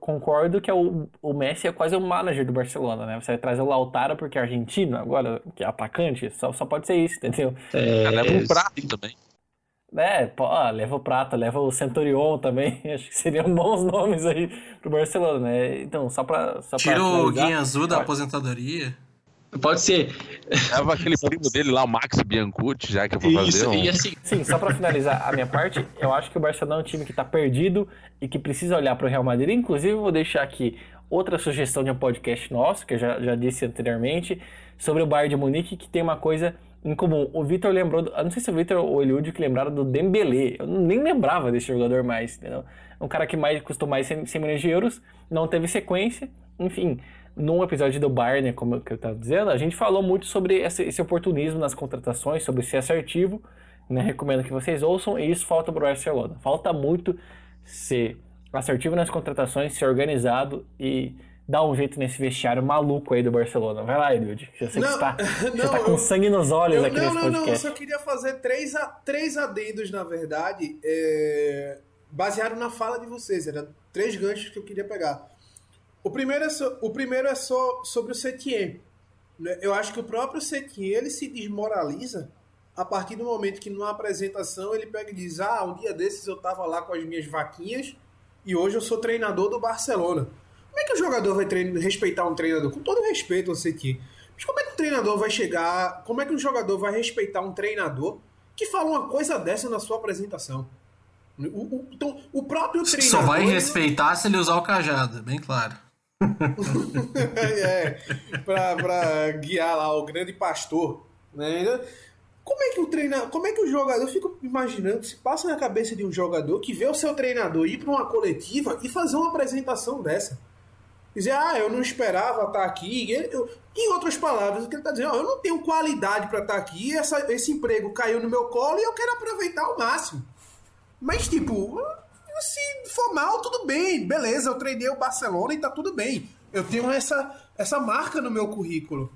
concordo que é o, o Messi é quase o manager do Barcelona, né? Você vai trazer o Lautaro porque é argentino agora, que é atacante, só, só pode ser isso, entendeu? É, leva o prato também. É, pô, leva o Prata, leva o Centurion também. [LAUGHS] Acho que seriam bons nomes aí pro Barcelona, né? Então, só pra. Só Tira pra o Guinha Azul da aposentadoria. Pode ser. Leva aquele primo dele lá, o Max Biancucci, já que é pra fazer um... e assim... Sim, só pra finalizar a minha parte, eu acho que o Barcelona é um time que tá perdido e que precisa olhar pro Real Madrid. Inclusive, vou deixar aqui outra sugestão de um podcast nosso, que eu já, já disse anteriormente, sobre o Bayern de Munique, que tem uma coisa em comum. O Vitor lembrou, do, eu não sei se o Vitor ou o Eliud que lembraram do Dembélé. Eu nem lembrava desse jogador mais, entendeu? Um cara que mais custou mais 100, 100 milhões de euros, não teve sequência, enfim num episódio do Bayern, né, como eu estava dizendo, a gente falou muito sobre esse, oportunismo nas contratações, sobre ser assertivo. né, recomendo que vocês ouçam, e isso falta pro Barcelona. Falta muito ser assertivo nas contratações, ser organizado e dar um jeito nesse vestiário maluco aí do Barcelona. Vai lá, Edward. Eu sei Não, que você tá, [LAUGHS] não, você tá com eu- sangue nos olhos Eu- aqui não, nesse não, não, eu podcast. só queria fazer três, a- três adendos, na verdade, é, baseado na fala de vocês. Eram três ganchos que eu queria pegar. O primeiro é, so- o primeiro é só sobre o Setien. né? Eu acho que o próprio Setien ele se desmoraliza a partir do momento que numa apresentação ele pega e diz: Ah, um dia desses eu tava lá com as minhas vaquinhas e hoje eu sou treinador do Barcelona. Como é que o jogador vai respeitar um treinador? Com todo respeito ao Setien. Mas como é que um treinador vai chegar. Como é que um jogador vai respeitar um treinador que fala uma coisa dessa na sua apresentação? O, o- então, o próprio treinador. Só vai respeitar se ele usar o cajado, bem claro. [LAUGHS] é, pra, pra guiar lá o grande pastor. Né? Como é que o treinador. Como é que o jogador. Eu fico imaginando se passa na cabeça de um jogador que vê o seu treinador ir para uma coletiva e fazer uma apresentação dessa. Dizer, ah, eu não esperava estar aqui. Ele- eu- em outras palavras, o que ele está dizendo, ó, eu não tenho qualidade para estar aqui, essa- esse emprego caiu no meu colo e eu quero aproveitar ao máximo. Mas, tipo, se for mal, tudo bem. Beleza, eu treinei o Barcelona e tá tudo bem. Eu tenho essa, essa marca no meu currículo.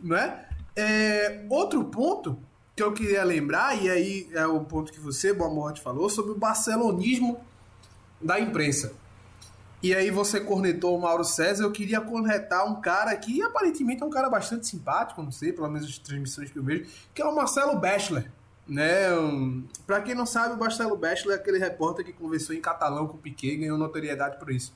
Né? É, outro ponto que eu queria lembrar, e aí é o ponto que você, Boa Morte, falou, sobre o barcelonismo da imprensa. E aí você cornetou o Mauro César, eu queria cornetar um cara que aparentemente é um cara bastante simpático, não sei, pelo menos as transmissões que eu vejo, que é o Marcelo Bachelor. Né? Um, pra quem não sabe, o Marcelo Bachelor é aquele repórter que conversou em catalão com o Piquet e ganhou notoriedade por isso.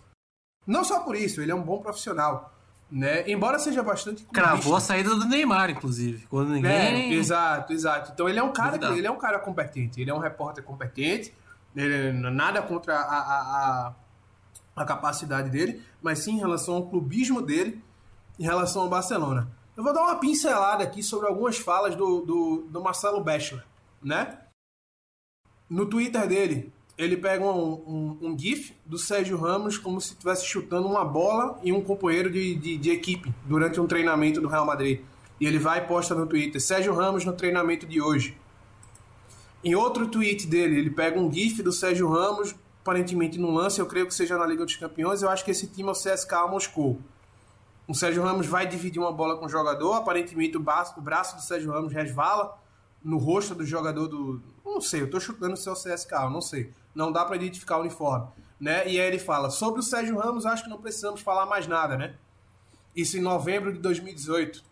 Não só por isso, ele é um bom profissional. Né? Embora seja bastante Cravou a clubista. saída do Neymar, inclusive. Quando É, ninguém. exato, exato. Então ele é um cara, que, ele é um cara competente, ele é um repórter competente, ele, nada contra a, a, a, a capacidade dele, mas sim em relação ao clubismo dele, em relação ao Barcelona. Eu vou dar uma pincelada aqui sobre algumas falas do, do, do Marcelo Bachelor, né? No Twitter dele, ele pega um, um, um GIF do Sérgio Ramos como se estivesse chutando uma bola e um companheiro de, de, de equipe durante um treinamento do Real Madrid. E ele vai e posta no Twitter: Sérgio Ramos no treinamento de hoje. Em outro tweet dele, ele pega um GIF do Sérgio Ramos, aparentemente no lance, eu creio que seja na Liga dos Campeões. Eu acho que esse time é o CSKA Moscou. O Sérgio Ramos vai dividir uma bola com o jogador, aparentemente o braço, o braço do Sérgio Ramos resvala no rosto do jogador do. Não sei, eu tô chutando é o CSKA, eu não sei. Não dá para identificar o uniforme. Né? E aí ele fala: sobre o Sérgio Ramos, acho que não precisamos falar mais nada, né? Isso em novembro de 2018.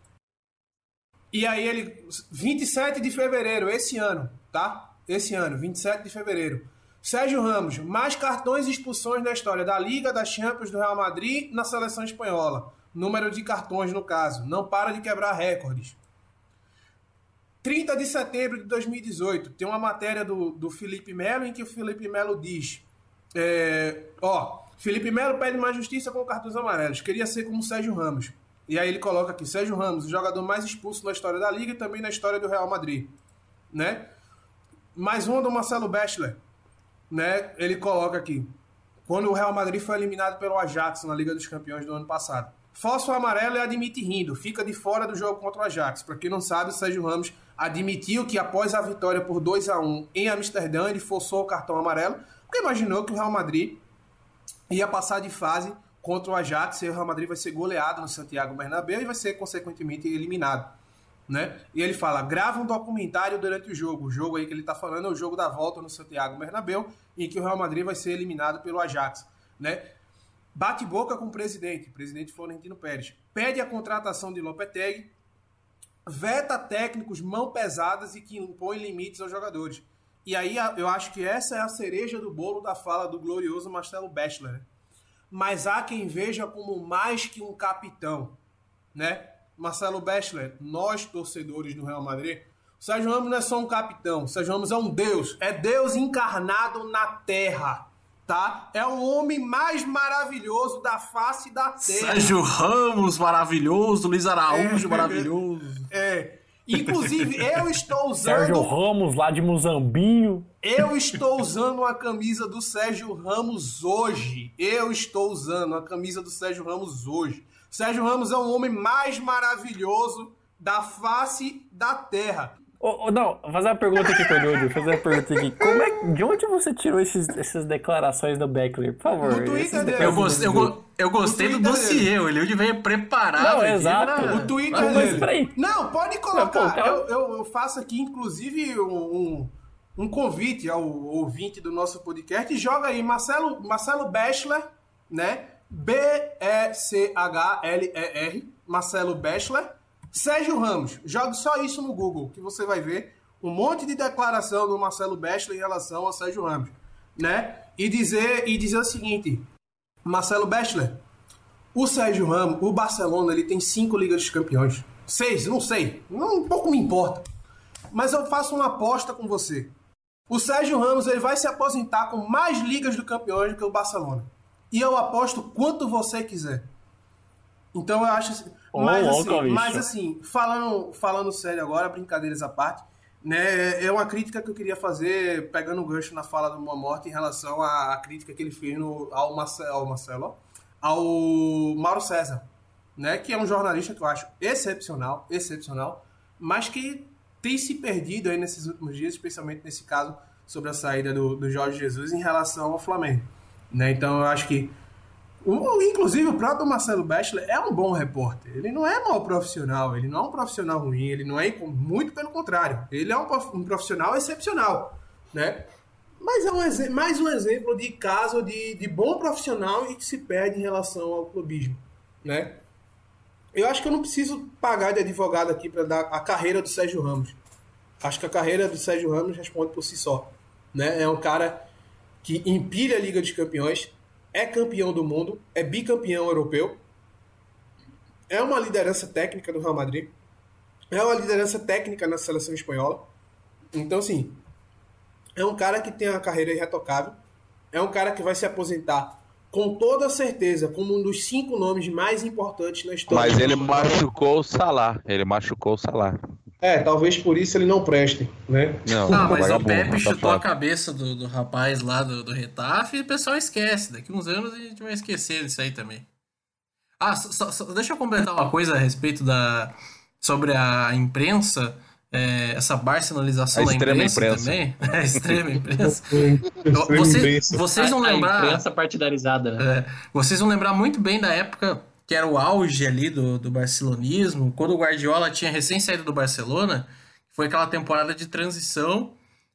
E aí ele. 27 de fevereiro, esse ano, tá? Esse ano, 27 de fevereiro. Sérgio Ramos, mais cartões e expulsões na história da Liga, da Champions, do Real Madrid, na seleção espanhola. Número de cartões, no caso. Não para de quebrar recordes. 30 de setembro de 2018, tem uma matéria do, do Felipe Melo em que o Felipe Melo diz: é, Ó, Felipe Melo pede mais justiça com cartões amarelos. Queria ser como Sérgio Ramos. E aí ele coloca aqui: Sérgio Ramos, o jogador mais expulso na história da Liga e também na história do Real Madrid. Né? Mais uma do Marcelo Bachelor. Né? Ele coloca aqui: quando o Real Madrid foi eliminado pelo Ajax na Liga dos Campeões do ano passado. Fósforo amarelo e admite rindo, fica de fora do jogo contra o Ajax. Para quem não sabe, o Sérgio Ramos admitiu que após a vitória por 2 a 1 em Amsterdã, ele forçou o cartão amarelo, porque imaginou que o Real Madrid ia passar de fase contra o Ajax e o Real Madrid vai ser goleado no Santiago Bernabéu e vai ser consequentemente eliminado. Né? E ele fala: grava um documentário durante o jogo. O jogo aí que ele está falando é o jogo da volta no Santiago Bernabéu, em que o Real Madrid vai ser eliminado pelo Ajax. Né? Bate boca com o presidente, presidente Florentino Pérez. Pede a contratação de Lopetegui, veta técnicos mão pesadas e que impõe limites aos jogadores. E aí eu acho que essa é a cereja do bolo da fala do glorioso Marcelo Bachelor. Né? Mas há quem veja como mais que um capitão, né? Marcelo Bachelor, nós torcedores do Real Madrid, o Sérgio Ramos não é só um capitão, o Sérgio Ramos é um Deus, é Deus encarnado na terra, tá? É o homem mais maravilhoso da face da terra. Sérgio Ramos, maravilhoso. Luiz Araújo, É. maravilhoso. É. Inclusive, eu estou Sérgio usando. Ramos, lá de Muzambinho. Eu estou usando a camisa do Sérgio Ramos hoje. Eu estou usando a camisa do Sérgio Ramos hoje. Sérgio Ramos é o homem mais maravilhoso da face da terra. Ô, ô, não, vou fazer uma pergunta aqui pro Eliud, fazer uma pergunta aqui. Como é, de onde você tirou esses, essas declarações do Beckler? Por favor. No Twitter dele. Eu, gostei, eu, go- eu gostei do dossiê, o Eliud veio preparado. Não, aqui exato. O Twitter Mas, dele. peraí. Não, pode colocar. Não, pô, cara- eu, eu, eu faço aqui, inclusive, um, um, um convite ao ouvinte do nosso podcast. Joga aí Marcelo, Marcelo Bachelor, né? B-E-C-H-L-E-R. Marcelo Bachelor. Sérgio Ramos. Jogue só isso no Google, que você vai ver um monte de declaração do Marcelo Bachelor em relação ao Sérgio Ramos, né? E dizer, e dizer o seguinte: Marcelo Bachelor, o Sérgio Ramos, o Barcelona, ele tem cinco Ligas dos Campeões. Seis, não sei. Não, pouco me importa. Mas eu faço uma aposta com você. O Sérgio Ramos ele vai se aposentar com mais Ligas dos Campeões do que o Barcelona. E eu aposto quanto você quiser. Então eu acho Ô, mas, assim, mas assim, falando, falando sério agora, brincadeiras à parte, né? É uma crítica que eu queria fazer, pegando o gancho na fala do Uma Morte em relação à, à crítica que ele fez no, ao, Marcelo, ao Marcelo, ao Mauro César, né? Que é um jornalista que eu acho excepcional, excepcional, mas que tem se perdido aí nesses últimos dias, especialmente nesse caso sobre a saída do, do Jorge Jesus em relação ao Flamengo, né? Então eu acho que o- inclusive, o próprio Marcelo Bachelor é um bom repórter. Ele não é mau profissional, ele não é um profissional ruim, ele não é. Muito pelo contrário. Ele é um, prof- profissional excepcional, né? Mas é um mais um exemplo de caso de, de bom profissional e que se perde em relação ao clubismo, né? Eu acho que eu não preciso pagar de advogado aqui para dar a carreira do Sérgio Ramos. Acho que a carreira do Sérgio Ramos responde por si só. Né? É um cara que empilha a Liga dos Campeões, é campeão do mundo, é bicampeão europeu, é uma liderança técnica do Real Madrid, é uma liderança técnica na seleção espanhola. Então, assim, é um cara que tem uma carreira irretocável, é um cara que vai se aposentar com toda certeza como um dos cinco nomes mais importantes na história. Mas ele machucou o Salah. Ele machucou o Salah. É, talvez por isso ele não preste, né? Não, Não, mas o Pepe tá chutou a cabeça do, do rapaz lá do, do Retafe e o pessoal esquece. Daqui uns anos a gente vai esquecer disso aí também. Ah, só, só- deixa eu completar uma coisa a respeito da. sobre a imprensa. é, essa barcelonização A da extrema imprensa, imprensa. também. [LAUGHS] A extrema imprensa. [LAUGHS] vocês, vocês vão A- a lembrar. imprensa partidarizada, né? É, vocês vão lembrar muito bem da época que era o auge ali do, do barcelonismo, quando o Guardiola tinha recém saído do Barcelona, foi aquela temporada de transição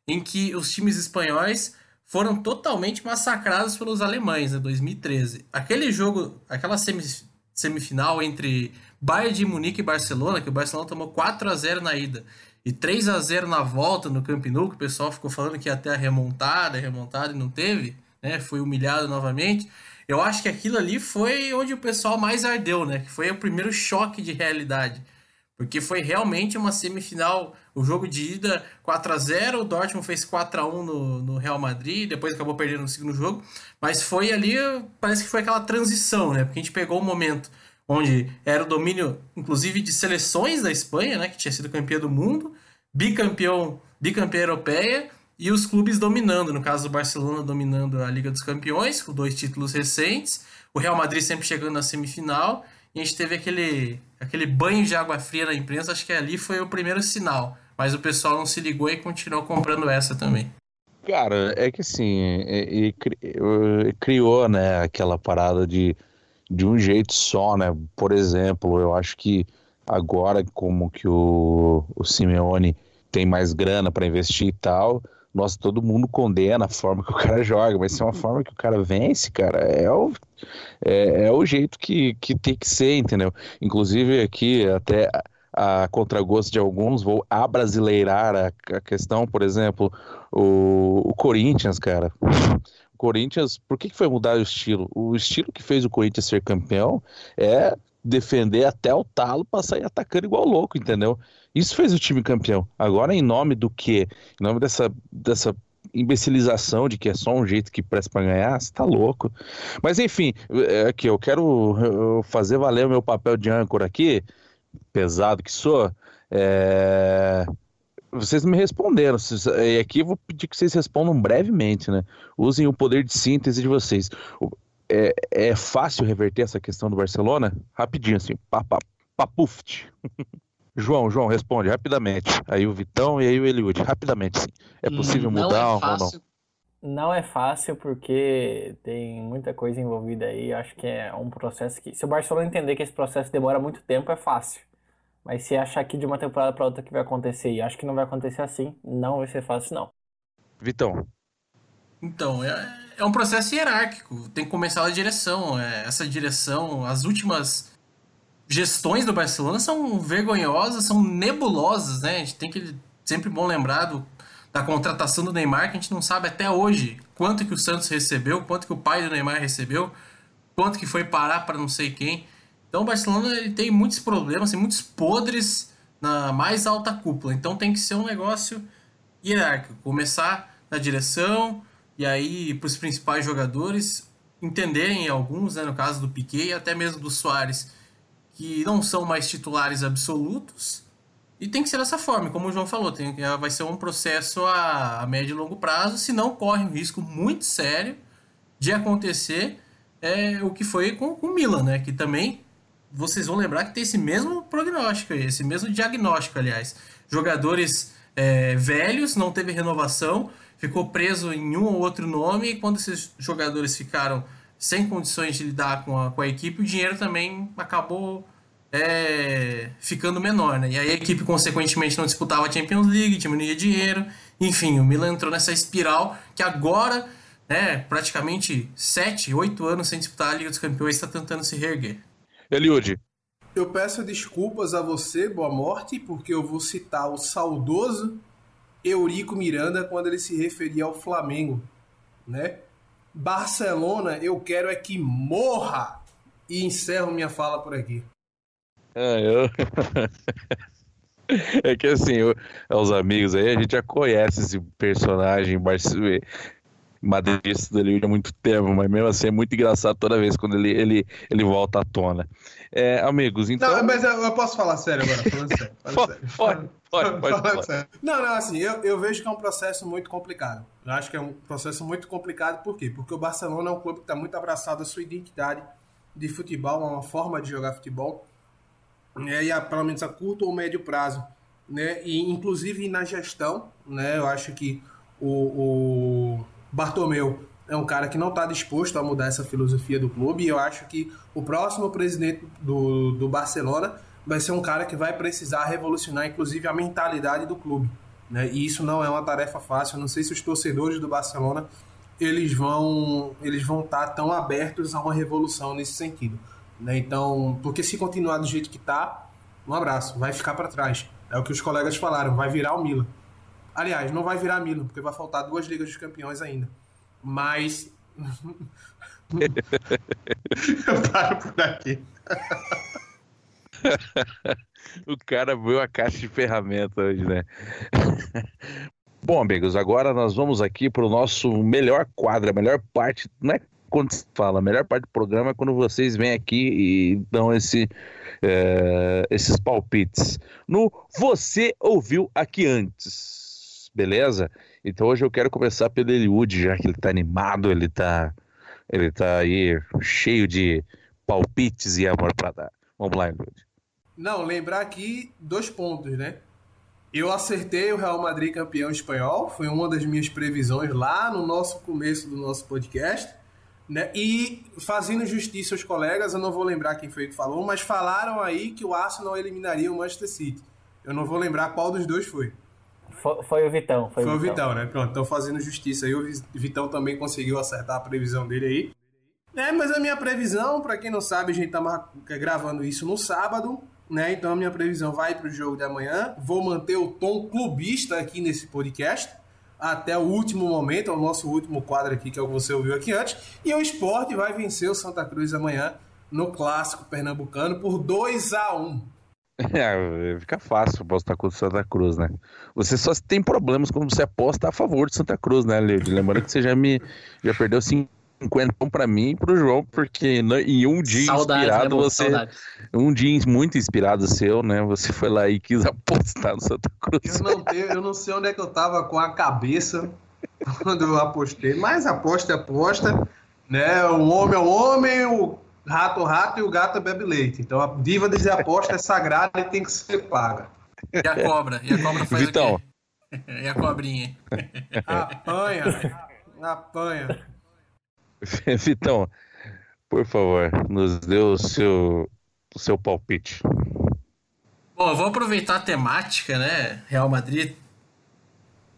em que os times espanhóis foram totalmente massacrados pelos alemães, né, 2013. Aquele jogo, aquela semi- semifinal entre Bayern de Munique e Barcelona, que o Barcelona tomou 4 a 0 na ida e 3 a 0 na volta no Camp Nou, que o pessoal ficou falando que ia ter a remontada, remontada e não teve, né? Foi humilhado novamente. Eu acho que aquilo ali foi onde o pessoal mais ardeu, né? Que foi o primeiro choque de realidade. Porque foi realmente uma semifinal, o jogo de ida 4 a 0 o Dortmund fez 4 a 1 no, no Real Madrid, depois acabou perdendo no segundo jogo, mas foi ali, parece que foi aquela transição, né? Porque a gente pegou um momento onde era o domínio, inclusive, de seleções da Espanha, né? Que tinha sido campeã do mundo, bicampeão, bicampeã europeia, e os clubes dominando, no caso do Barcelona dominando a Liga dos Campeões, com dois títulos recentes, o Real Madrid sempre chegando na semifinal, e a gente teve aquele, aquele banho de água fria na imprensa, acho que ali foi o primeiro sinal. Mas o pessoal não se ligou e continuou comprando essa também. Cara, é que assim, e- cri- criou, né, aquela parada de, de um jeito só, né? Por exemplo, eu acho que agora, como que o, o Simeone tem mais grana para investir e tal, nossa, todo mundo condena a forma que o cara joga, mas se é uma forma que o cara vence, cara, é o, é, é o jeito que, que tem que ser, entendeu? Inclusive aqui, até a contragosto de alguns, vou abrasileirar a, a questão, por exemplo, o, o Corinthians, cara. O Corinthians, por que, que foi mudar o estilo? O estilo que fez o Corinthians ser campeão é defender até o talo pra sair atacando igual louco, entendeu? Isso fez o time campeão. Agora, em nome do quê? Em nome dessa, dessa imbecilização de que é só um jeito que presta pra ganhar, você tá louco. Mas enfim, é, aqui, eu quero fazer valer o meu papel de âncora aqui, pesado que sou. É, Vocês me responderam, e aqui eu vou pedir que vocês respondam brevemente, né? Usem o poder de síntese de vocês. É, é fácil reverter essa questão do Barcelona? Rapidinho, assim, pa- pa- papuft. [LAUGHS] João, João, responde rapidamente. Aí o Vitão e aí o Eliud. Rapidamente, sim. É possível Não mudar é ou não? fácil. Não é fácil porque tem muita coisa envolvida aí. Acho que é um processo que, se o Barcelona entender que esse processo demora muito tempo, é fácil. Mas se achar que de uma temporada para outra que vai acontecer e acho que não vai acontecer assim, não vai ser fácil não. Vitão, Então, é, é um processo hierárquico. Tem que começar da direção. É, essa direção, as últimas gestões do Barcelona são vergonhosas, são nebulosas, né? A gente tem que sempre bom lembrar do, da contratação do Neymar, que a gente não sabe até hoje quanto que o Santos recebeu, quanto que o pai do Neymar recebeu, quanto que foi parar para não sei quem. Então o Barcelona ele tem muitos problemas, tem muitos podres na mais alta cúpula. Então tem que ser um negócio hierárquico. Começar na direção e aí para os principais jogadores entenderem alguns, né, no caso do Piquet e até mesmo do Soares, que não são mais titulares absolutos. E tem que ser dessa forma, como o João falou, tem, vai ser um processo a, a médio e longo prazo, senão corre um risco muito sério de acontecer é, o que foi com com o Milan, né? Que também vocês vão lembrar que tem esse mesmo prognóstico, esse mesmo diagnóstico, aliás. Jogadores é, velhos, não teve renovação, ficou preso em um ou outro nome, e quando esses jogadores ficaram sem condições de lidar com a, com a equipe, o dinheiro também acabou é, ficando menor, né? E aí a equipe, consequentemente, não disputava a Champions League, diminuía dinheiro. Enfim, o Milan entrou nessa espiral que agora, né, praticamente 7, 8 anos sem disputar a Liga dos Campeões, está tentando se reerguer. Eliud, Eu peço desculpas a você, Boa Morte, porque eu vou citar o saudoso Eurico Miranda quando ele se referia ao Flamengo, né? Barcelona, eu quero é que morra! E encerro minha fala por aqui. É, eu... [LAUGHS] é que assim, eu- os amigos aí, a gente já conhece esse personagem barce- madridista do Eliud há muito tempo, mas mesmo assim é muito engraçado toda vez quando ele, ele, ele volta à tona. É, amigos, então. Não, mas eu, eu posso falar sério agora, falando sério. Pode, [LAUGHS] sério. Pode, pode. Não, não, assim, eu, eu vejo que é um processo muito complicado. Eu acho que é um processo muito complicado, por quê? Porque o Barcelona é um clube que está muito abraçado à sua identidade de futebol, a uma forma de jogar futebol, né, e a, pelo menos a curto ou médio prazo. Né, e inclusive na gestão, né, eu acho que o, o Bartomeu é um cara que não está disposto a mudar essa filosofia do clube, e eu acho que o próximo presidente do, do Barcelona vai ser um cara que vai precisar revolucionar, inclusive, a mentalidade do clube. Né? E isso não é uma tarefa fácil. Eu não sei se os torcedores do Barcelona eles vão eles vão estar tão abertos a uma revolução nesse sentido. Né? Então, porque se continuar do jeito que está, um abraço, vai ficar para trás. É o que os colegas falaram, vai virar o Milan. Aliás, não vai virar Milan, porque vai faltar duas Ligas dos Campeões ainda. Mas. [LAUGHS] [LAUGHS] Eu paro por aqui. [LAUGHS] [LAUGHS] O cara viu a caixa de ferramenta hoje, né? [LAUGHS] Bom, amigos, agora nós vamos aqui para o nosso melhor quadro, a melhor parte. Não é quando se fala, a melhor parte do programa é quando vocês vêm aqui e dão esse, é, esses palpites. No Você Ouviu Aqui Antes, beleza? Então hoje eu quero começar pelo Eliud, já que ele tá animado, ele tá, ele tá aí cheio de palpites e amor para dar. Vamos lá, Eliud. Não, lembrar aqui dois pontos, né? Eu acertei o Real Madrid campeão espanhol, foi uma das minhas previsões lá no nosso começo do nosso podcast. Né? E fazendo justiça aos colegas, eu não vou lembrar quem foi que falou, mas falaram aí que o Arsenal eliminaria o Manchester City. Eu não vou lembrar qual dos dois foi. Foi, foi o Vitão. Foi, Foi o Vitão, né? Pronto, então fazendo justiça aí, o Vitão também conseguiu acertar a previsão dele aí. É, mas a minha previsão, pra quem não sabe, a gente tá gravando isso no sábado, né? Então a minha previsão vai pro jogo de amanhã. Vou manter o tom clubista aqui nesse podcast até o último momento, é o nosso último quadro aqui, que é o que você ouviu aqui antes. E o esporte vai vencer o Santa Cruz amanhã no clássico pernambucano por 2 a 1 [LAUGHS] É, fica fácil apostar contra o Santa Cruz, né? Você só tem problemas quando você aposta a favor de Santa Cruz, né, Leide? Lembrando que você já me já perdeu 50 pra mim e pro João, porque no- em um dia Saudades, né, inspirado, você. Saudades. Um dia muito inspirado seu, né? Você foi lá e quis [LAUGHS] apostar no Santa Cruz. Eu não, tenho, eu não sei onde é que eu tava com a cabeça quando eu apostei, mas aposta é aposta, né? Um homem é um homem, o rato, rato e o gato bebe leite. Então a diva dizer aposta é sagrada e tem que ser paga. E a cobra? E a cobra faz Vitão. o quê? [LAUGHS] E a cobrinha? Apanha, apanha. [LAUGHS] Vitão, por favor, nos dê o seu, o seu palpite. Bom, eu vou aproveitar a temática, né? Real Madrid.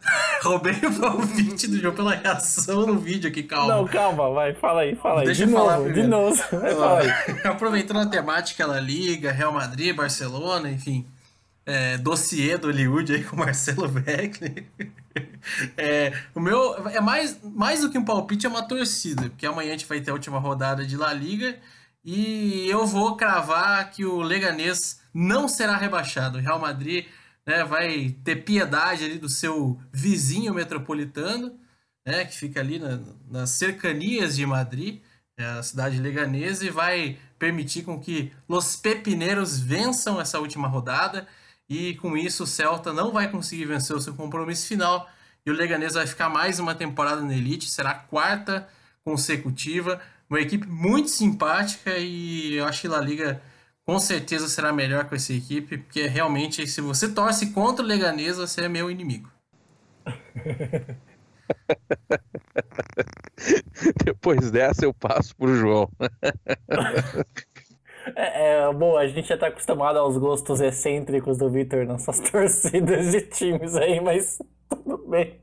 [LAUGHS] Roubei o palpite do jogo pela reação no vídeo aqui, calma. Não, calma, vai, fala aí, fala aí. Deixa de eu falar novo, de novo. [LAUGHS] Vai, fala aí. Aproveitando a temática La Liga, Real Madrid, Barcelona, enfim. É, dossiê do Hollywood aí com o Marcelo Beckler. [LAUGHS] É, o meu é mais, mais do que um palpite, é uma torcida, porque amanhã a gente vai ter a última rodada de La Liga e eu vou cravar que o Leganês não será rebaixado. O Real Madrid né, vai ter piedade ali do seu vizinho metropolitano, né, que fica ali na- nas cercanias de Madrid, é a cidade leganesa, e vai permitir com que Los Pepineiros vençam essa última rodada. E com isso o Celta não vai conseguir vencer o seu compromisso final. E o Leganês vai ficar mais uma temporada na Elite, será a quarta consecutiva. Uma equipe muito simpática e eu acho que La Liga com certeza será melhor com essa equipe, porque realmente se você torce contra o Leganês, você é meu inimigo. [LAUGHS] Depois dessa eu passo pro João. [LAUGHS] É, é, bom, a gente já tá acostumado aos gostos excêntricos do Victor nessas [LAUGHS] torcidas de times aí, mas tudo bem.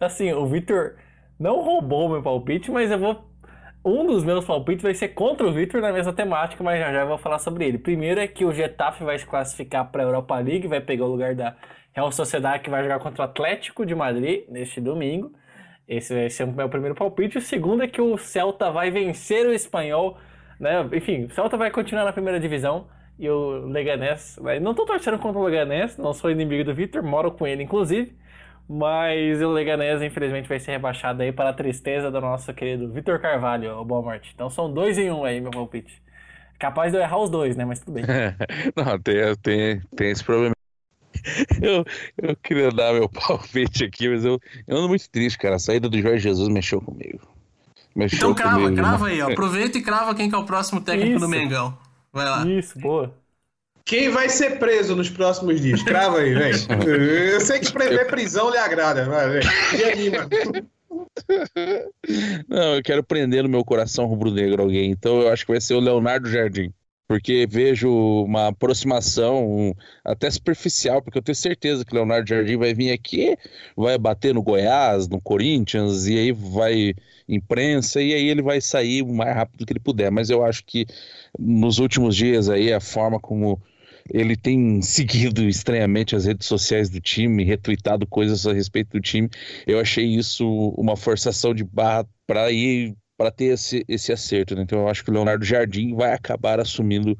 Assim, o Victor não roubou meu palpite, mas eu vou. Um dos meus palpites vai ser contra o Victor na mesma temática, mas já já eu vou falar sobre ele. Primeiro é que o Getafe vai se classificar para a Europa League, vai pegar o lugar da Real Sociedade, que vai jogar contra o Atlético de Madrid neste domingo. Esse vai ser o meu primeiro palpite. O segundo é que o Celta vai vencer o Espanhol né? Enfim, o Celta vai continuar na primeira divisão e o Leganés. vai- Não tô torcendo contra o Leganés, não sou inimigo do Victor, moro com ele inclusive. Mas o Leganés, infelizmente, vai ser rebaixado aí para a tristeza do nosso querido Vitor Carvalho, o Boa Morte. Então são dois em um aí, meu palpite. Capaz de eu errar os dois, né? Mas tudo bem. [LAUGHS] Não, tem, tem, tem esse problema. [LAUGHS] Eu, eu queria dar meu [LAUGHS] palpite aqui, mas eu, eu ando muito triste, cara. A saída do Jorge Jesus mexeu comigo. Mexeu Então crava, comigo. crava aí, ó. [LAUGHS] Aproveita e crava quem que é o próximo técnico do Isso. Mengão. Vai lá. Isso, boa. Quem vai ser preso nos próximos dias? Crava aí, vem. [LAUGHS] Eu sei que prever prisão lhe agrada, vai, vem. Me anima. Não, eu quero prender no meu coração rubro-negro alguém. Então eu acho que vai ser o Leonardo Jardim. Porque vejo uma aproximação até superficial, porque eu tenho certeza que o Leonardo Jardim vai vir aqui, vai bater no Goiás, no Corinthians, e aí vai imprensa, e aí ele vai sair o mais rápido que ele puder. Mas eu acho que nos últimos dias aí, a forma como ele tem seguido estranhamente as redes sociais do time, retweetado coisas a respeito do time, eu achei isso uma forçação de barra para ir para ter esse, esse acerto. Né? Então eu acho que o Leonardo Jardim vai acabar assumindo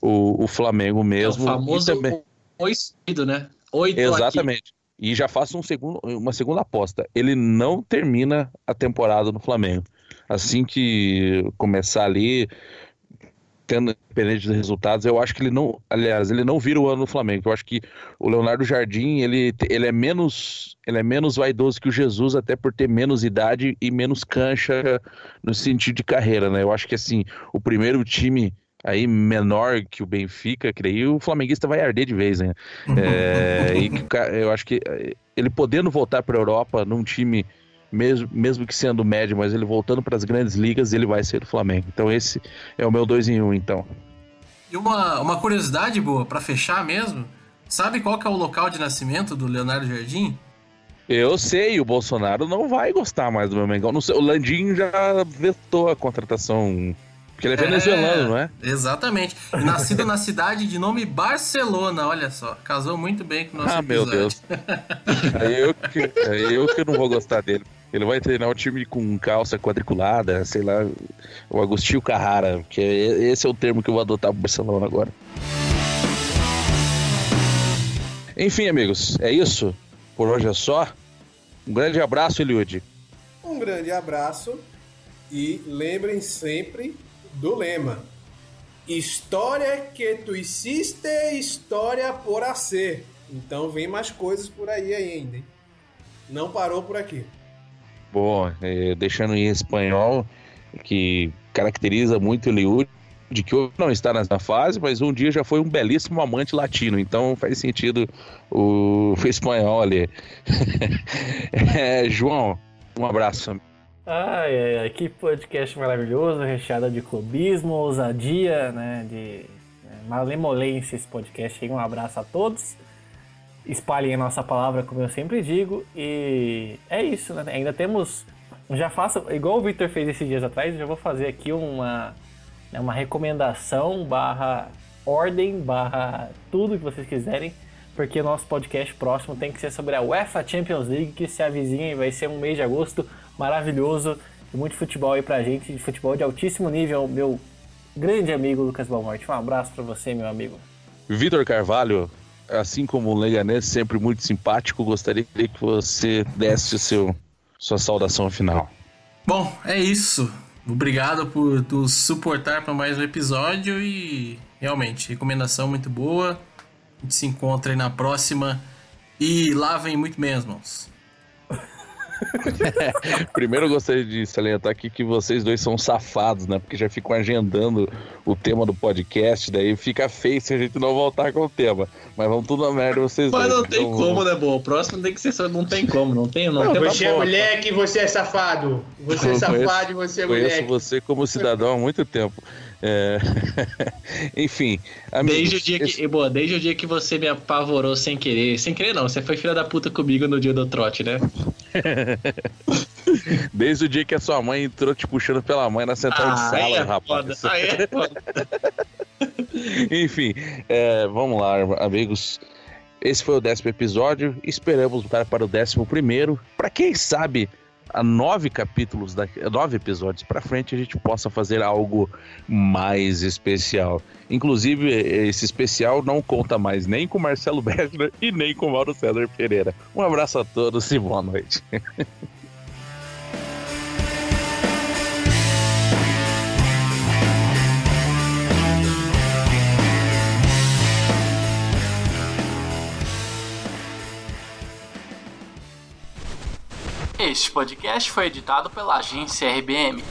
o, o Flamengo É o mesmo. famoso E também- oi seguido, né? Oito aqui. Exatamente. E já faço um segundo, uma segunda aposta. Ele não termina a temporada no Flamengo. Assim que começar ali, tendo independente dos resultados, eu acho que ele não, aliás, ele não vira o ano no Flamengo. Eu acho que o Leonardo Jardim, ele, ele é menos, ele é menos vaidoso que o Jesus, até por ter menos idade e menos cancha no sentido de carreira, né? Eu acho que assim, o primeiro time aí menor que o Benfica, creio, o flamenguista vai arder de vez, né? [LAUGHS] É, e eu acho que eh, ele podendo voltar para a Europa num time mesmo, mesmo que sendo médio, mas ele voltando para as grandes ligas, ele vai ser do Flamengo. Então esse é o meu 2 em 1 um, então. E uma, uma curiosidade boa, pra fechar mesmo, sabe qual que é o local de nascimento do Leonardo Jardim? Eu sei, o Bolsonaro não vai gostar mais do meu Mengão. Não sei, o Landim já vetou a contratação, porque ele é venezuelano, não é? Exatamente. Nascido na cidade de nome Barcelona, olha só. Casou muito bem com o nosso Ah, meu episódio. Deus. [LAUGHS] Aí eu, que, aí eu que não vou gostar dele. Ele vai treinar o time com calça quadriculada, sei lá, o Agostinho Carrara, que é, esse é o termo que eu vou adotar pro Barcelona agora. Enfim, amigos, é isso. Por hoje é só. Um grande abraço, Eliud. Um grande abraço e lembrem sempre do lema: História que tu hiciste, história por ser. Então vem mais coisas por aí ainda. Hein? Não parou por aqui. Bom, eh, deixando em espanhol, que caracteriza muito o Eliud, de que hoje não está nessa fase, mas um dia já foi um belíssimo amante latino, então faz sentido o, o espanhol ali. [LAUGHS] é, João, um abraço. Ai, ai, ai, que podcast maravilhoso, recheado de clubismo, ousadia, né, de né, malemolência esse podcast. Um abraço a todos. Espalhem a nossa palavra, como eu sempre digo. E é isso, né? Ainda temos. Já faço, igual o Victor fez esses dias atrás, já vou fazer aqui uma, né, uma recomendação barra ordem, barra tudo que vocês quiserem, porque o nosso podcast próximo tem que ser sobre a UEFA Champions League, que se avizinha e vai ser um mês de agosto maravilhoso e muito futebol aí pra gente, de futebol de altíssimo nível, meu grande amigo Lucas Balmorte. Um abraço para você, meu amigo. Vitor Carvalho, assim como o Leganês, sempre muito simpático, gostaria que você desse seu, sua saudação final. Bom, é isso. Obrigado por nos suportar para mais um episódio e realmente, recomendação muito boa. A gente se encontra aí na próxima e lavem muito bem as mãos. [LAUGHS] Primeiro eu gostaria de salientar aqui que vocês dois são safados, né? Porque já ficam agendando o tema do podcast, daí fica feio se a gente não voltar com o tema. Mas vamos tudo na merda vocês Mas dois. não tem então, como, né, bom? O próximo tem que ser só, não tem como, não tem, não, Não, tem você é moleque, você é safado. Você é Eu safado e você é Conheço moleque. você como cidadão há muito tempo. É... [LAUGHS] Enfim, amigos, Desde o, dia que, esse- boa, desde o dia que você me apavorou sem querer. Sem querer, não. Você foi filha da puta comigo no dia do trote, né? [LAUGHS] desde o dia que a sua mãe entrou te puxando pela mãe na central de aí sala, é rapaz. Aí é. [LAUGHS] Enfim, é, vamos lá, amigos. Esse foi o décimo episódio. Esperamos voltar para o décimo primeiro. Para quem sabe, a nove capítulos, da, nove episódios para frente, a gente possa fazer algo mais especial. Inclusive, esse especial não conta mais nem com Marcelo Bergner e nem com Mauro César Pereira. Um abraço a todos e boa noite. [LAUGHS] Este podcast foi editado pela agência RBM.